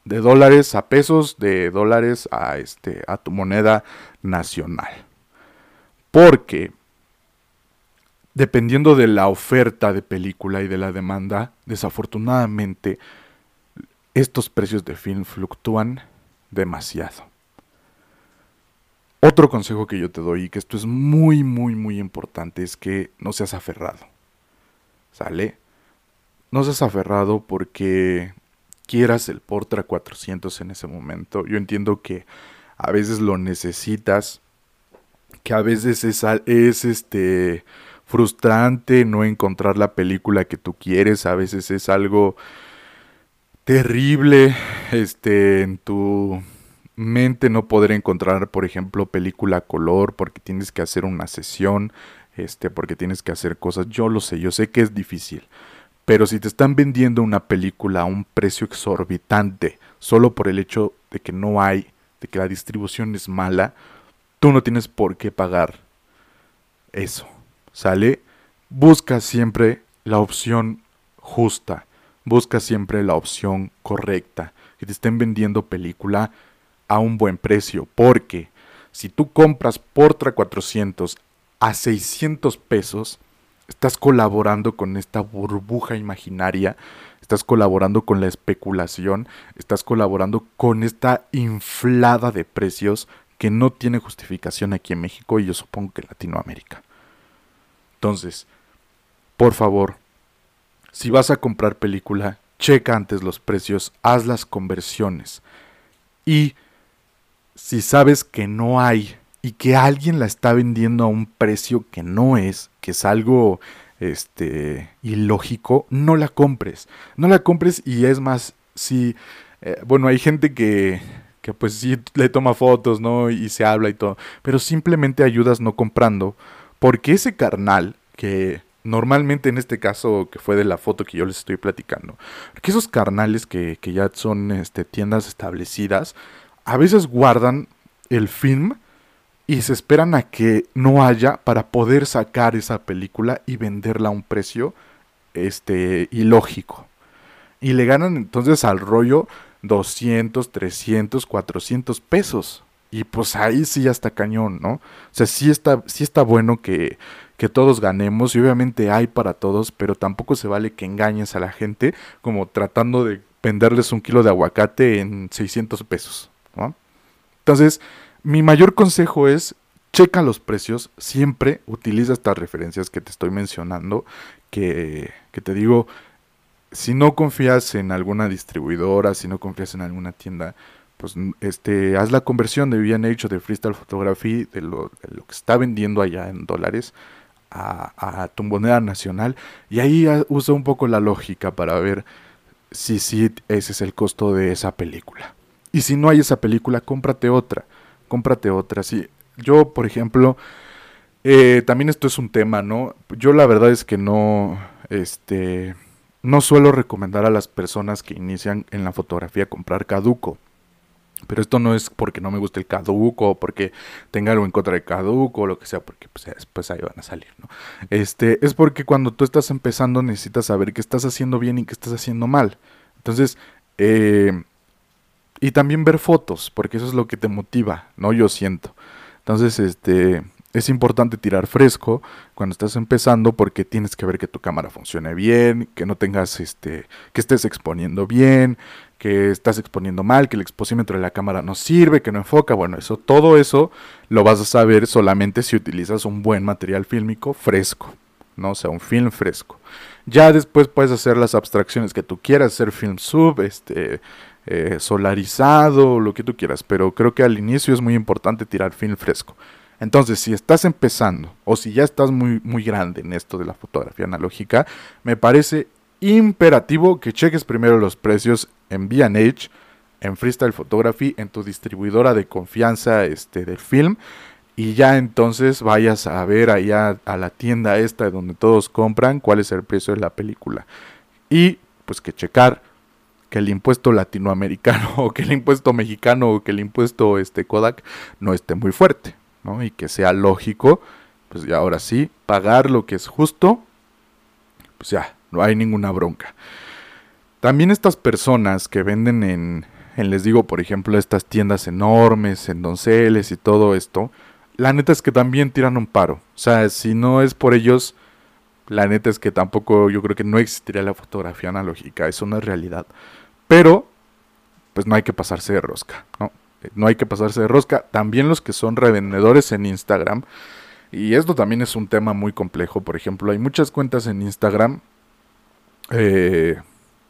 de dólares a pesos, de dólares a este a tu moneda nacional. Porque dependiendo de la oferta de película y de la demanda, desafortunadamente estos precios de film fluctúan demasiado. Otro consejo que yo te doy y que esto es muy, muy, muy importante es que no seas aferrado. ¿Sale? No seas aferrado porque quieras el Portra 400 en ese momento. Yo entiendo que a veces lo necesitas, que a veces es, es este frustrante no encontrar la película que tú quieres, a veces es algo terrible este en tu mente no poder encontrar, por ejemplo, película color porque tienes que hacer una sesión, este porque tienes que hacer cosas. Yo lo sé, yo sé que es difícil. Pero si te están vendiendo una película a un precio exorbitante solo por el hecho de que no hay, de que la distribución es mala, tú no tienes por qué pagar eso. ¿Sale? Busca siempre la opción justa. Busca siempre la opción correcta. Que te estén vendiendo película a un buen precio. Porque si tú compras Portra 400 a 600 pesos, estás colaborando con esta burbuja imaginaria, estás colaborando con la especulación, estás colaborando con esta inflada de precios que no tiene justificación aquí en México y yo supongo que en Latinoamérica. Entonces, por favor, si vas a comprar película, checa antes los precios, haz las conversiones. Y si sabes que no hay y que alguien la está vendiendo a un precio que no es, que es algo este ilógico, no la compres. No la compres y es más si eh, bueno, hay gente que que pues sí le toma fotos, ¿no? Y se habla y todo, pero simplemente ayudas no comprando porque ese carnal que normalmente en este caso que fue de la foto que yo les estoy platicando, que esos carnales que, ya son este, tiendas establecidas, a veces guardan el film y se esperan a que no haya para poder sacar esa película y venderla a un precio este ilógico. Y le ganan entonces al rollo 200, 300, 400 pesos. Y pues ahí sí ya está cañón, ¿no? O sea, sí está, sí está bueno que, que todos ganemos y obviamente hay para todos, pero tampoco se vale que engañes a la gente como tratando de venderles un kilo de aguacate en 600 pesos, ¿no? Entonces, mi mayor consejo es checa los precios, siempre utiliza estas referencias que te estoy mencionando, que, que te digo, si no confías en alguna distribuidora, si no confías en alguna tienda, pues este, haz la conversión de V&H o de Freestyle Photography de lo, que está vendiendo allá en dólares a, a, tu moneda nacional y ahí usa un poco la lógica para ver si sí ese es el costo de esa película. Y si no hay esa película, cómprate otra, cómprate otra. Si, yo, por ejemplo, eh, también esto es un tema, ¿no? Yo la verdad es que no, este, no suelo recomendar a las personas que inician en la fotografía comprar caduco. Pero esto no es porque no me guste el caduco o porque tenga algo en contra del caduco o lo que sea, porque pues, después ahí van a salir, ¿no? Este, es porque cuando tú estás empezando necesitas saber qué estás haciendo bien y qué estás haciendo mal. Entonces, eh, y también ver fotos, porque eso es lo que te motiva, ¿no? Yo siento. Entonces, este, es importante tirar fresco cuando estás empezando porque tienes que ver que tu cámara funcione bien, que no tengas este, que estés exponiendo bien, que estás exponiendo mal, que el exposímetro de la cámara no sirve, que no enfoca, bueno, eso todo eso lo vas a saber solamente si utilizas un buen material fílmico fresco, no, o sea, un film fresco. Ya después puedes hacer las abstracciones que tú quieras, hacer film sub, este eh, solarizado, lo que tú quieras, pero creo que al inicio es muy importante tirar film fresco. Entonces, si estás empezando o si ya estás muy, muy grande en esto de la fotografía analógica, me parece imperativo que cheques primero los precios en B&H, en Freestyle Photography, en tu distribuidora de confianza este, de film y ya entonces vayas a ver allá a la tienda esta donde todos compran cuál es el precio de la película. Y pues que checar que el impuesto latinoamericano o que el impuesto mexicano o que el impuesto este Kodak no esté muy fuerte. Y que sea lógico, pues ya ahora sí, pagar lo que es justo, pues ya, no hay ninguna bronca. También estas personas que venden en, en, les digo, por ejemplo, estas tiendas enormes, en donceles y todo esto, la neta es que también tiran un paro. O sea, si no es por ellos, la neta es que tampoco yo creo que no existiría la fotografía analógica, eso no es realidad. Pero, pues no hay que pasarse de rosca, ¿no? no hay que pasarse de rosca. También los que son revendedores en Instagram. Y esto también es un tema muy complejo. Por ejemplo, hay muchas cuentas en Instagram eh,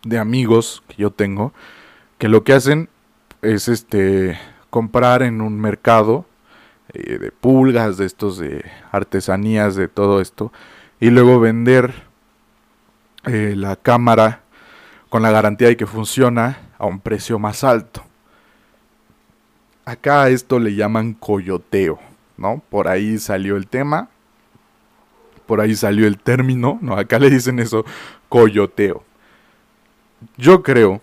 de amigos que yo tengo que lo que hacen es este comprar en un mercado eh, de pulgas, de estos de artesanías, de todo esto, y luego vender eh, la cámara con la garantía de que funciona a un precio más alto. Acá a esto le llaman coyoteo, ¿no? Por ahí salió el tema, por ahí salió el término, ¿no? Acá le dicen eso, coyoteo. Yo creo,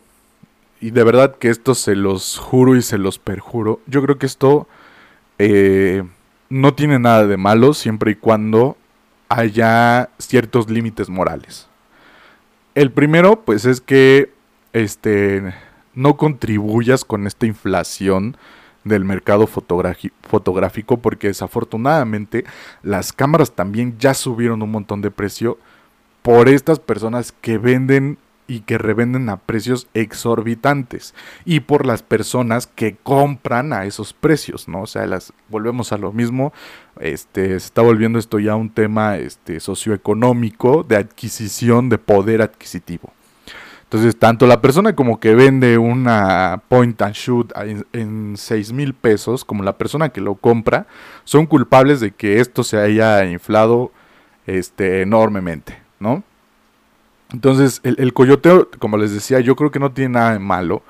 y de verdad que esto se los juro y se los perjuro, yo creo que esto eh, no tiene nada de malo siempre y cuando haya ciertos límites morales. El primero, pues es que este, no contribuyas con esta inflación del mercado fotográfico porque desafortunadamente las cámaras también ya subieron un montón de precio por estas personas que venden y que revenden a precios exorbitantes y por las personas que compran a esos precios, ¿no? O sea, las volvemos a lo mismo, este se está volviendo esto ya un tema este socioeconómico de adquisición de poder adquisitivo. Entonces, tanto la persona como que vende una point and shoot en, 6 mil pesos, como la persona que lo compra, son culpables de que esto se haya inflado este, enormemente, ¿no? Entonces, el, el coyoteo, como les decía, yo creo que no tiene nada de malo,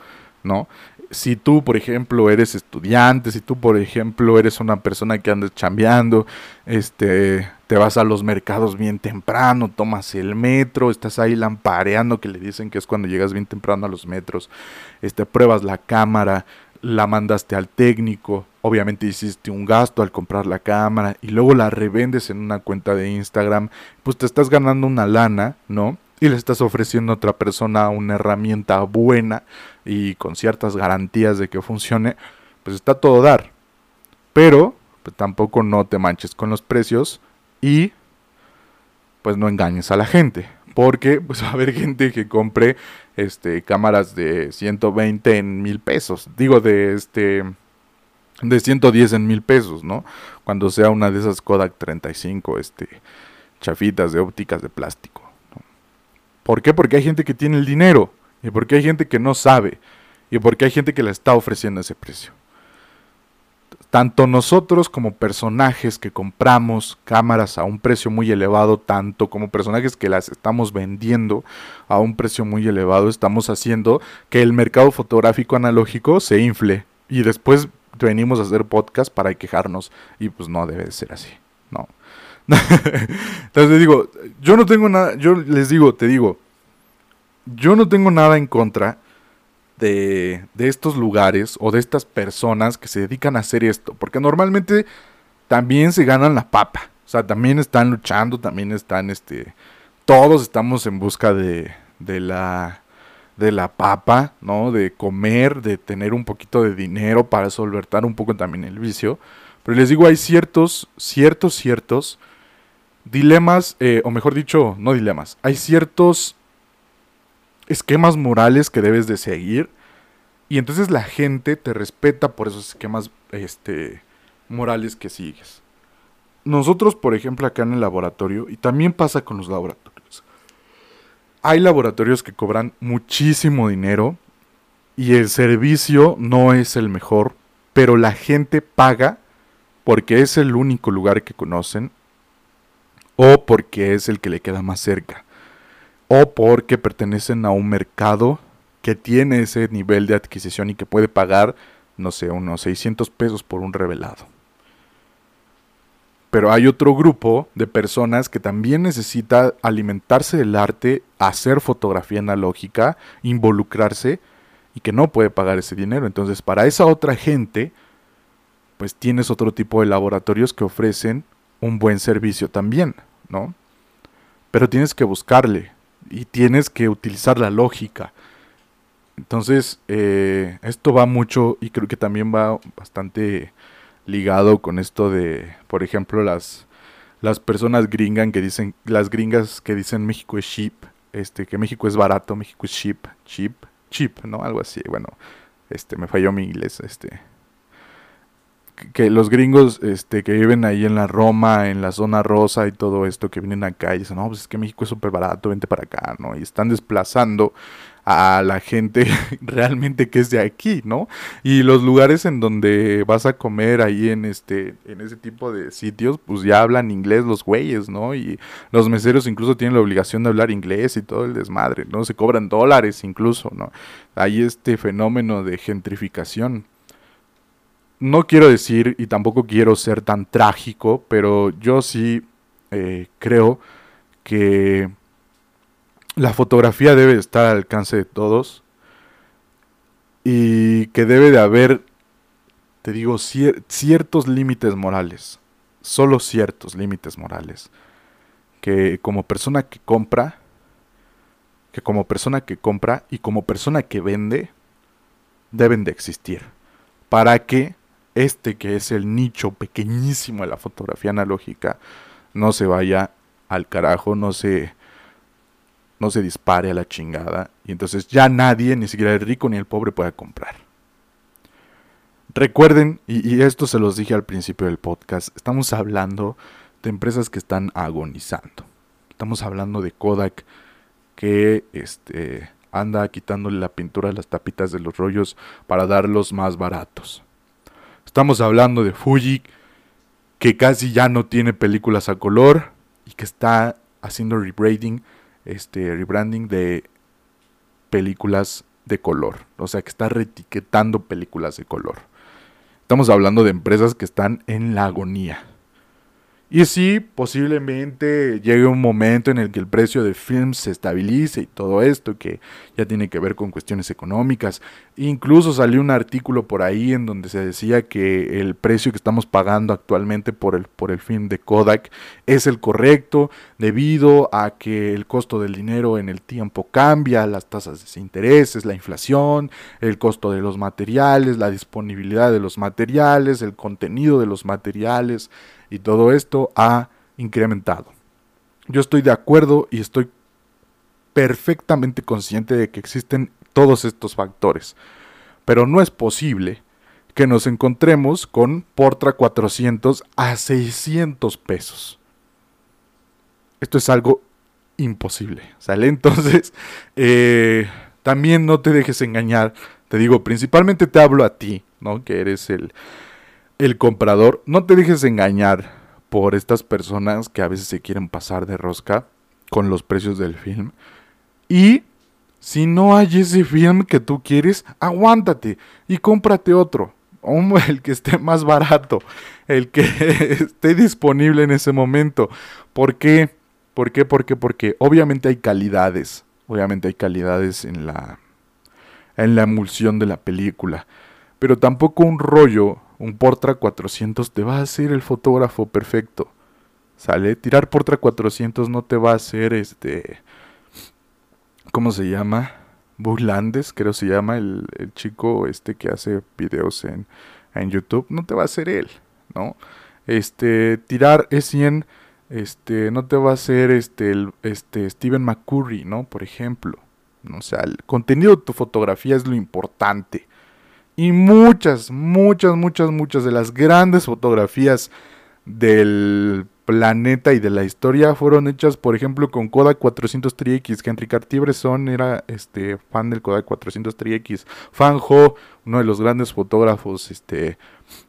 ¿no? si tú, por ejemplo, eres estudiante, si tú, por ejemplo, eres una persona que andas chambeando, este, te vas a los mercados bien temprano, tomas el metro, estás ahí lampareando, que le dicen que es cuando llegas bien temprano a los metros, este, pruebas la cámara, la mandaste al técnico, obviamente hiciste un gasto al comprar la cámara y luego la revendes en una cuenta de Instagram, pues te estás ganando una lana, ¿no? Y le estás ofreciendo a otra persona una herramienta buena y con ciertas garantías de que funcione, pues está todo dar. Pero pues tampoco no te manches con los precios y pues no engañes a la gente. Porque pues va a haber gente que compre este cámaras de 120 en mil pesos. Digo de este de 110 en mil pesos, ¿no? Cuando sea una de esas Kodak 35, este, chafitas de ópticas de plástico. ¿Por qué? Porque hay gente que tiene el dinero y porque hay gente que no sabe y porque hay gente que le está ofreciendo ese precio. Tanto nosotros como personajes que compramos cámaras a un precio muy elevado, tanto como personajes que las estamos vendiendo a un precio muy elevado, estamos haciendo que el mercado fotográfico analógico se infle y después venimos a hacer podcast para quejarnos y pues no debe ser así, no. Entonces digo, yo no tengo nada, yo les digo, te digo, yo no tengo nada en contra de, de estos lugares o de estas personas que se dedican a hacer esto, porque normalmente también se ganan la papa, o sea, también están luchando, también están, este, todos estamos en busca de, de la de la papa, ¿no? De comer, de tener un poquito de dinero para solventar un poco también el vicio. Pero les digo, hay ciertos, ciertos, ciertos dilemas, eh, o mejor dicho, no dilemas, hay ciertos esquemas morales que debes de seguir. Y entonces la gente te respeta por esos esquemas este, morales que sigues. Nosotros, por ejemplo, acá en el laboratorio, y también pasa con los laboratorios, hay laboratorios que cobran muchísimo dinero y el servicio no es el mejor, pero la gente paga porque es el único lugar que conocen o porque es el que le queda más cerca o porque pertenecen a un mercado que tiene ese nivel de adquisición y que puede pagar, no sé, unos 600 pesos por un revelado. Pero hay otro grupo de personas que también necesita alimentarse del arte, hacer fotografía analógica, involucrarse y que no puede pagar ese dinero. Entonces, para esa otra gente, pues tienes otro tipo de laboratorios que ofrecen un buen servicio también, ¿no? Pero tienes que buscarle y tienes que utilizar la lógica. Entonces, eh, esto va mucho y creo que también va bastante ligado con esto de, por ejemplo, las, las personas gringas que dicen, las gringas que dicen México es cheap, este, que México es barato, México es cheap, cheap, cheap, ¿no? Algo así, bueno, este, me falló mi inglés, este, que los gringos este, que viven ahí en la Roma, en la zona rosa y todo esto, que vienen acá y dicen, no, pues es que México es súper barato, vente para acá, ¿no? Y están desplazando a la gente realmente que es de aquí, ¿no? Y los lugares en donde vas a comer ahí en este en ese tipo de sitios, pues ya hablan inglés los güeyes, ¿no? Y los meseros incluso tienen la obligación de hablar inglés y todo el desmadre, ¿no? Se cobran dólares incluso, ¿no? Hay este fenómeno de gentrificación. No quiero decir y tampoco quiero ser tan trágico, pero yo sí eh, creo que la fotografía debe estar al alcance de todos y que debe de haber, te digo, ciertos límites morales, solo ciertos límites morales, que como persona que compra, que como persona que compra y como persona que vende, deben de existir, para que este que es el nicho pequeñísimo de la fotografía analógica no se vaya al carajo, no se no se dispare a la chingada y entonces ya nadie, ni siquiera el rico ni el pobre, pueda comprar. Recuerden, y, esto se los dije al principio del podcast, estamos hablando de empresas que están agonizando. Estamos hablando de Kodak que este, anda quitándole la pintura a las tapitas de los rollos para darlos más baratos. Estamos hablando de Fuji que casi ya no tiene películas a color y que está haciendo rebranding este rebranding de películas de color. O sea, que está reetiquetando películas de color. Estamos hablando de empresas que están en la agonía. Y sí, posiblemente llegue un momento en el que el precio de films se estabilice y todo esto, que ya tiene que ver con cuestiones económicas. Incluso salió un artículo por ahí en donde se decía que el precio que estamos pagando actualmente por el, por el film de Kodak es el correcto debido a que el costo del dinero en el tiempo cambia, las tasas de intereses, la inflación, el costo de los materiales, la disponibilidad de los materiales, el contenido de los materiales y todo esto ha incrementado. Yo estoy de acuerdo y estoy perfectamente consciente de que existen todos estos factores, pero no es posible que nos encontremos con Portra 400 a 600 pesos. Esto es algo imposible, ¿sale? Entonces, eh, también no te dejes engañar. Te digo, principalmente te hablo a ti, ¿no? Que eres el, el comprador. No te dejes engañar por estas personas que a veces se quieren pasar de rosca con los precios del film. Y si no hay ese film que tú quieres, aguántate y cómprate otro. El que esté más barato, el que esté disponible en ese momento. ¿Por qué? ¿Por qué? ¿Por qué? Porque obviamente hay calidades. Obviamente hay calidades en la, en la emulsión de la película. Pero tampoco un rollo, un Portra 400 te va a hacer el fotógrafo perfecto. ¿Sale? Tirar Portra 400 no te va a hacer este ¿Cómo se llama? Bulandes, creo se llama el, chico este que hace videos en, en, YouTube. No te va a hacer él, ¿no? Este, tirar E100, este, no te va a hacer este, el, este, Steven McCurry, ¿no? Por ejemplo. O sea, el contenido de tu fotografía es lo importante. Y muchas, muchas, muchas, muchas de las grandes fotografías del planeta y de la historia fueron hechas, por ejemplo, con Kodak 400 3X, que Henry Cartier-Bresson era este, fan del Kodak 400 3X. Fan Ho, uno de los grandes fotógrafos este,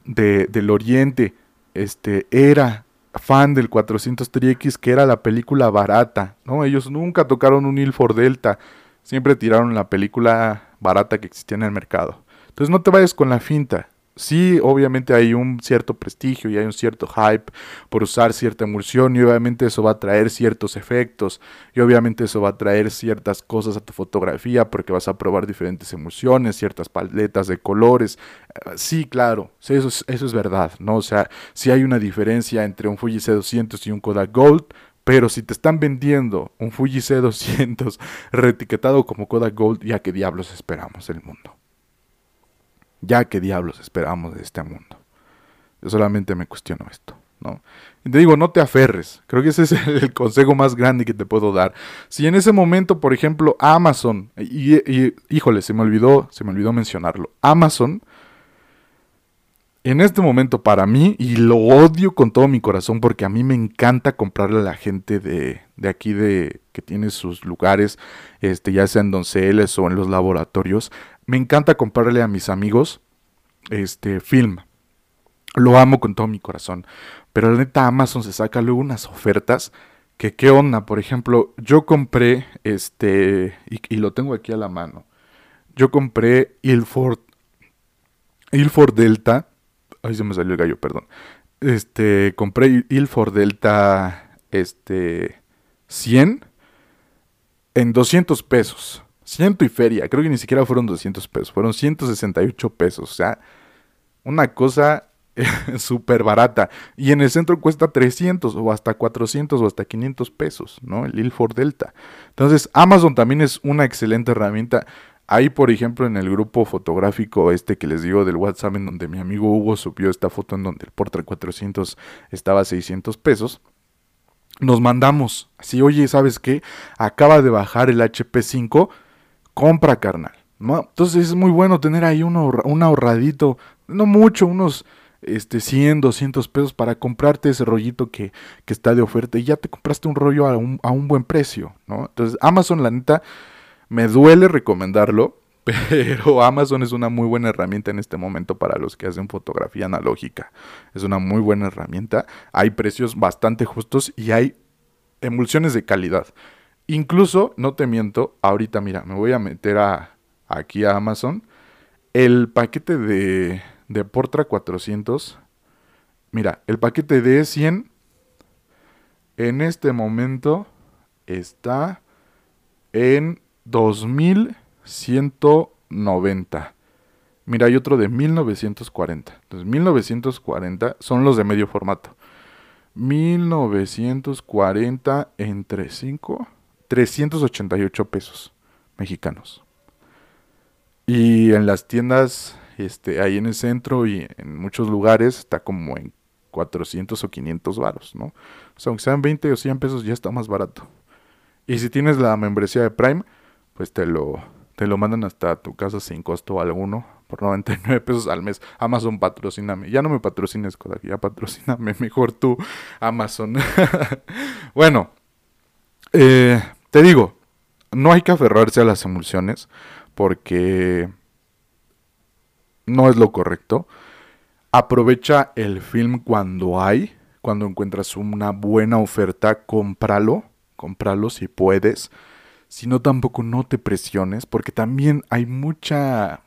de, del Oriente, este, era fan del 400 3X, que era la película barata, ¿no? Ellos nunca tocaron un Ilford Delta, siempre tiraron la película barata que existía en el mercado. Entonces no te vayas con la finta sí, obviamente hay un cierto prestigio y hay un cierto hype por usar cierta emulsión y obviamente eso va a traer ciertos efectos y obviamente eso va a traer ciertas cosas a tu fotografía porque vas a probar diferentes emulsiones, ciertas paletas de colores. Eh, sí, claro, eso es, eso es verdad, ¿no? O sea, si hay una diferencia entre un Fuji C200 y un Kodak Gold, pero si te están vendiendo un Fuji C200 reetiquetado como Kodak Gold, ya qué diablos esperamos del mundo. Ya que diablos esperamos de este mundo. Yo solamente me cuestiono esto, ¿no? Y te digo, no te aferres. Creo que ese es el consejo más grande que te puedo dar. Si en ese momento, por ejemplo, Amazon, y, híjole, se me olvidó, se me olvidó mencionarlo. Amazon, en este momento para mí, y lo odio con todo mi corazón, porque a mí me encanta comprarle a la gente de, de aquí de que tiene sus lugares, este, ya sea en donceles o en los laboratorios me encanta comprarle a mis amigos este film. Lo amo con todo mi corazón. Pero la neta Amazon se saca luego unas ofertas que qué onda. Por ejemplo, yo compré este y, lo tengo aquí a la mano. Yo compré Ilford Ilford Delta. Ay, se me salió el gallo, perdón. Este, compré Ilford Delta este 100 en 200 pesos. Ciento y feria, creo que ni siquiera fueron 200 pesos, fueron 168 pesos, o sea, una cosa súper barata. Y en el centro cuesta 300 o hasta 400 o hasta 500 pesos, ¿no? El Ilford Delta. Entonces, Amazon también es una excelente herramienta. Ahí, por ejemplo, en el grupo fotográfico este que les digo del WhatsApp, en donde mi amigo Hugo subió esta foto en donde el Portra 400 estaba a 600 pesos, nos mandamos así, oye, ¿sabes qué? Acaba de bajar el HP5 compra, carnal. ¿no? Entonces es muy bueno tener ahí un, un ahorradito, no mucho, unos este, 100, 200 pesos para comprarte ese rollito que, que está de oferta y ya te compraste un rollo a un, a un buen precio, ¿no? Entonces Amazon, la neta, me duele recomendarlo, pero Amazon es una muy buena herramienta en este momento para los que hacen fotografía analógica. Es una muy buena herramienta. Hay precios bastante justos y hay emulsiones de calidad. Incluso, no te miento, ahorita mira, me voy a meter a, aquí a Amazon. El paquete de, de Portra 400, mira, el paquete de 100 en este momento está en 2190. Mira, hay otro de 1940. Entonces, 1940 son los de medio formato. 1940 entre 5 388 pesos mexicanos. Y en las tiendas, este, ahí en el centro y en muchos lugares está como en 400 o 500 varos, ¿no? O aunque sean 20 o 100 pesos ya está más barato. Y si tienes la membresía de Prime, pues te lo, te lo mandan hasta tu casa sin costo alguno por 99 pesos al mes. Amazon patrocíname. Ya no me patrocines, Kodak, ya patrocíname mejor tú, Amazon. bueno, eh, te digo, no hay que aferrarse a las emulsiones porque no es lo correcto. Aprovecha el film cuando hay, cuando encuentras una buena oferta, cómpralo, cómpralo si puedes. Si no, tampoco no te presiones, porque también hay mucha...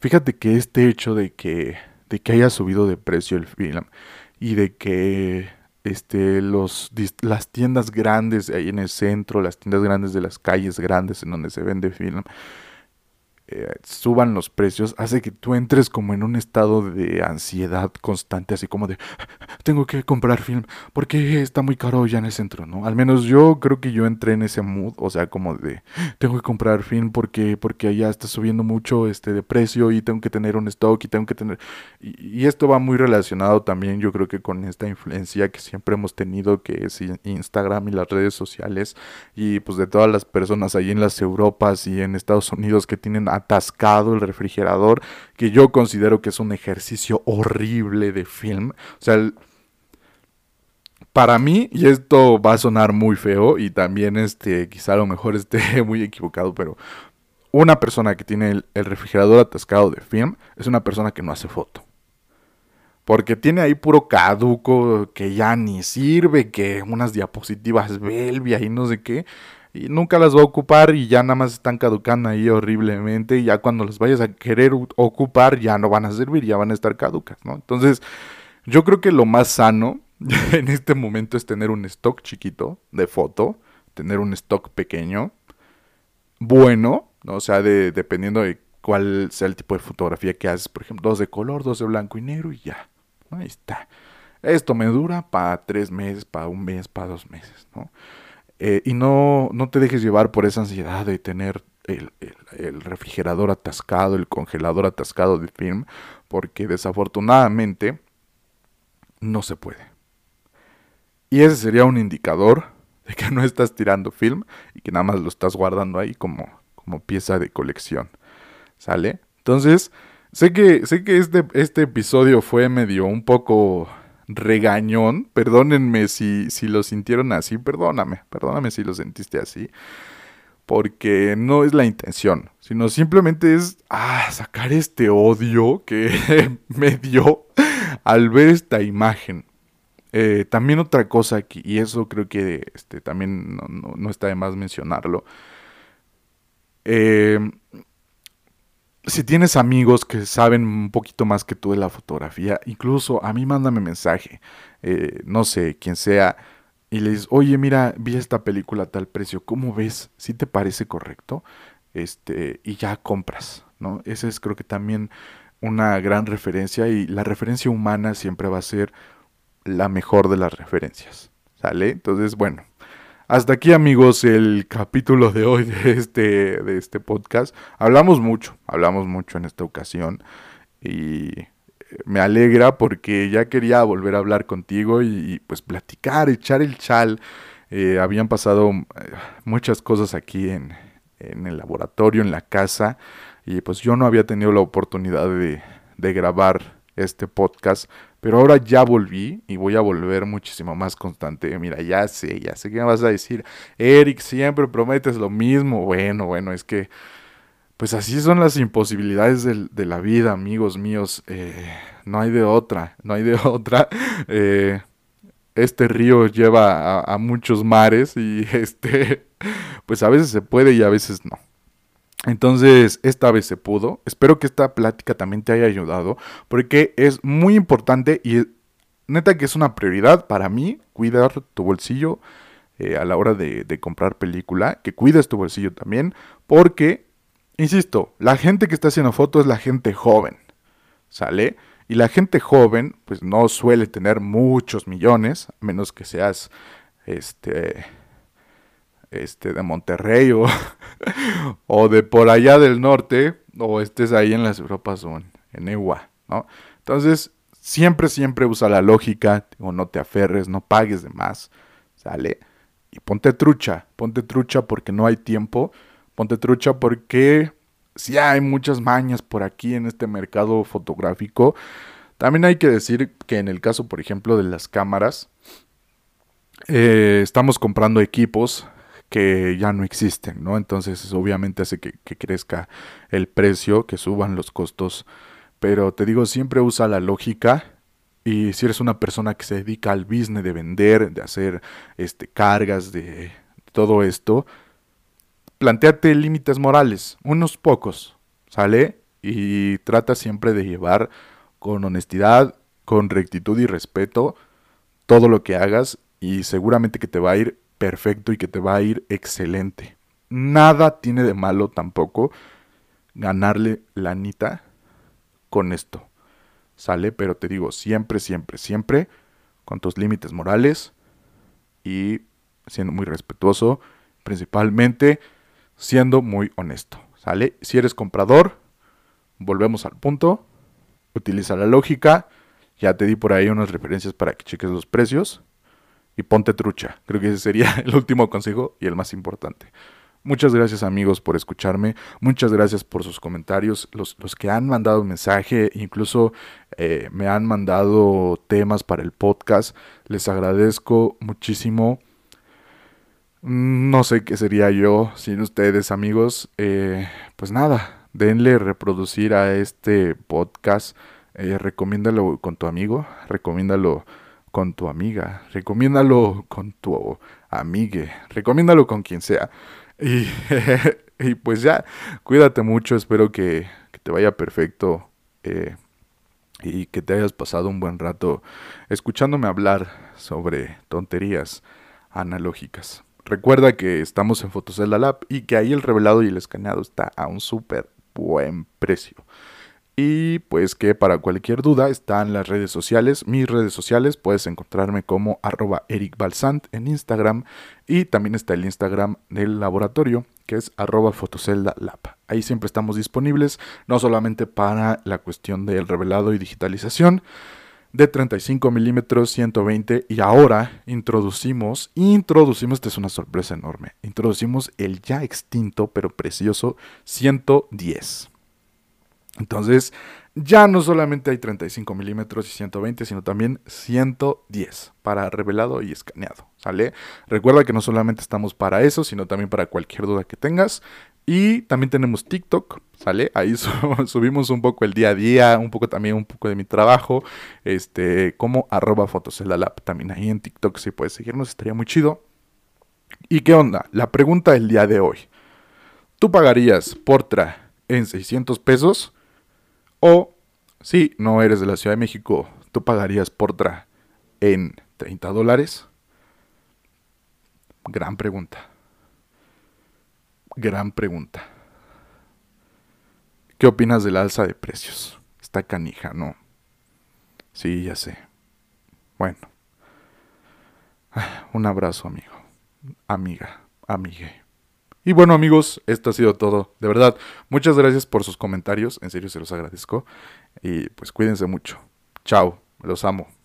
Fíjate que este hecho de que, de que haya subido de precio el film y de que este, los, las tiendas grandes ahí en el centro, las tiendas grandes de las calles grandes en donde se vende film, eh, suban los precios hace que tú entres como en un estado de ansiedad constante, así como de tengo que comprar film porque está muy caro ya en el centro, ¿no? Al menos yo creo que yo entré en ese mood, o sea, como de tengo que comprar film porque porque allá está subiendo mucho este de precio y tengo que tener un stock y tengo que tener y, esto va muy relacionado también yo creo que con esta influencia que siempre hemos tenido que es Instagram y las redes sociales y pues de todas las personas ahí en las Europas y en Estados Unidos que tienen atascado el refrigerador, que yo considero que es un ejercicio horrible de film. O sea, para mí, y esto va a sonar muy feo y también este, quizá a lo mejor esté muy equivocado, pero una persona que tiene el, refrigerador atascado de film es una persona que no hace foto. Porque tiene ahí puro caduco que ya ni sirve, que unas diapositivas Belvia y no sé qué y nunca las va a ocupar y ya nada más están caducando ahí horriblemente y ya cuando las vayas a querer ocupar ya no van a servir, ya van a estar caducas, ¿no? Entonces, yo creo que lo más sano en este momento es tener un stock chiquito de foto, tener un stock pequeño, bueno, ¿no? O sea, de, dependiendo de cuál sea el tipo de fotografía que haces, por ejemplo, dos de color, dos de blanco y negro y ya, Ahí está. Esto me dura para tres meses, para un mes, para dos meses, ¿no? Eh, y no, no te dejes llevar por esa ansiedad de tener el, el, refrigerador atascado, el congelador atascado de film, porque desafortunadamente no se puede. Y ese sería un indicador de que no estás tirando film y que nada más lo estás guardando ahí como, como pieza de colección. ¿Sale? Entonces, sé que, sé que este, este episodio fue medio un poco regañón. Perdónenme si, si lo sintieron así, perdóname, perdóname si lo sentiste así. Porque no es la intención, sino simplemente es ah, sacar este odio que me dio al ver esta imagen. Eh, también otra cosa aquí, y eso creo que este, también no, no está de más mencionarlo. Eh, si tienes amigos que saben un poquito más que tú de la fotografía, incluso a mí mándame mensaje, eh, no sé, quien sea, y le dices, oye, mira, vi esta película a tal precio, ¿cómo ves? ¿Si te parece correcto? Este, y ya compras, ¿no? Esa es creo que también una gran referencia y la referencia humana siempre va a ser la mejor de las referencias, ¿sale? Entonces, bueno, hasta aquí amigos el capítulo de hoy de este, de este podcast. Hablamos mucho, hablamos mucho en esta ocasión y eh, me alegra porque ya quería volver a hablar contigo y, pues platicar, echar el chal. Eh, habían pasado eh, muchas cosas aquí en, en, el laboratorio, en la casa y pues yo no había tenido la oportunidad de, de grabar este podcast, pero ahora ya volví y voy a volver muchísimo más constante. Mira, ya sé, ya sé que me vas a decir, Eric, siempre prometes lo mismo. Bueno, bueno, es que, pues así son las imposibilidades de, la vida, amigos míos. Eh, no hay de otra, no hay de otra. Eh, este río lleva a, a muchos mares y este, pues a veces se puede y a veces no. Entonces, esta vez se pudo. Espero que esta plática también te haya ayudado, porque es muy importante y neta que es una prioridad para mí cuidar tu bolsillo eh, a la hora de, de comprar película, que cuides tu bolsillo también, porque, insisto, la gente que está haciendo fotos es la gente joven, ¿sale? Y la gente joven, pues no suele tener muchos millones, a menos que seas, este, este, de Monterrey o, o de por allá del norte, o estés ahí en las Europas o en, en ¿no? Entonces, siempre, siempre usa la lógica, o no te aferres, no pagues de más, ¿sale? Y ponte trucha, ponte trucha porque no hay tiempo, ponte trucha porque sí hay muchas mañas por aquí en este mercado fotográfico. También hay que decir que en el caso, por ejemplo, de las cámaras, eh, estamos comprando equipos que ya no existen, ¿no? Entonces obviamente hace que, que, crezca el precio, que suban los costos. Pero te digo, siempre usa la lógica. Y si eres una persona que se dedica al business de vender, de hacer este, cargas, de todo esto, planteate límites morales, unos pocos, ¿sale? Y trata siempre de llevar con honestidad, con rectitud y respeto todo lo que hagas y seguramente que te va a ir perfecto y que te va a ir excelente. Nada tiene de malo tampoco ganarle la anita con esto. ¿Sale? Pero te digo, siempre, siempre, siempre con tus límites morales y siendo muy respetuoso, principalmente siendo muy honesto. ¿Sale? Si eres comprador, volvemos al punto, utiliza la lógica, ya te di por ahí unas referencias para que cheques los precios y ponte trucha. Creo que ese sería el último consejo y el más importante. Muchas gracias amigos por escucharme, muchas gracias por sus comentarios, los, que han mandado mensaje, incluso eh, me han mandado temas para el podcast, les agradezco muchísimo. No sé qué sería yo sin ustedes amigos, eh, pues nada, denle reproducir a este podcast, eh, recomiéndalo con tu amigo, recomiéndalo con tu amiga, recomiéndalo con tu amigue, recomiéndalo con quien sea. Y, y pues ya, cuídate mucho, espero que, te vaya perfecto eh, y que te hayas pasado un buen rato escuchándome hablar sobre tonterías analógicas. Recuerda que estamos en Fotocelda Lab y que ahí el revelado y el escaneado está a un súper buen precio. Y pues que para cualquier duda están las redes sociales, mis redes sociales, puedes encontrarme como arroba Eric en Instagram y también está el Instagram del laboratorio que es arroba fotocelda. Ahí siempre estamos disponibles, no solamente para la cuestión del revelado y digitalización, de 35 milímetros 120 y ahora introducimos, introducimos, esta es una sorpresa enorme, introducimos el ya extinto pero precioso 110. Entonces, ya no solamente hay 35 milímetros y 120, sino también 110 para revelado y escaneado, ¿sale? Recuerda que no solamente estamos para eso, sino también para cualquier duda que tengas. Y también tenemos TikTok, ¿sale? Ahí subimos un poco el día a día, un poco también un poco de mi trabajo, este, como arroba fotocelalab. También ahí en TikTok si puedes seguirnos, estaría muy chido. ¿Y qué onda? La pregunta del día de hoy. ¿Tú pagarías Portra en 600 pesos? O si no eres de la Ciudad de México, ¿tú pagarías Portra en 30 dólares? Gran pregunta. Gran pregunta. ¿Qué opinas del alza de precios? Está canija, ¿no? Sí, ya sé. Bueno. Un abrazo, amigo. Amiga. Amigue. Y bueno amigos, esto ha sido todo. De verdad, muchas gracias por sus comentarios. En serio se los agradezco. Y pues cuídense mucho. Chao, los amo.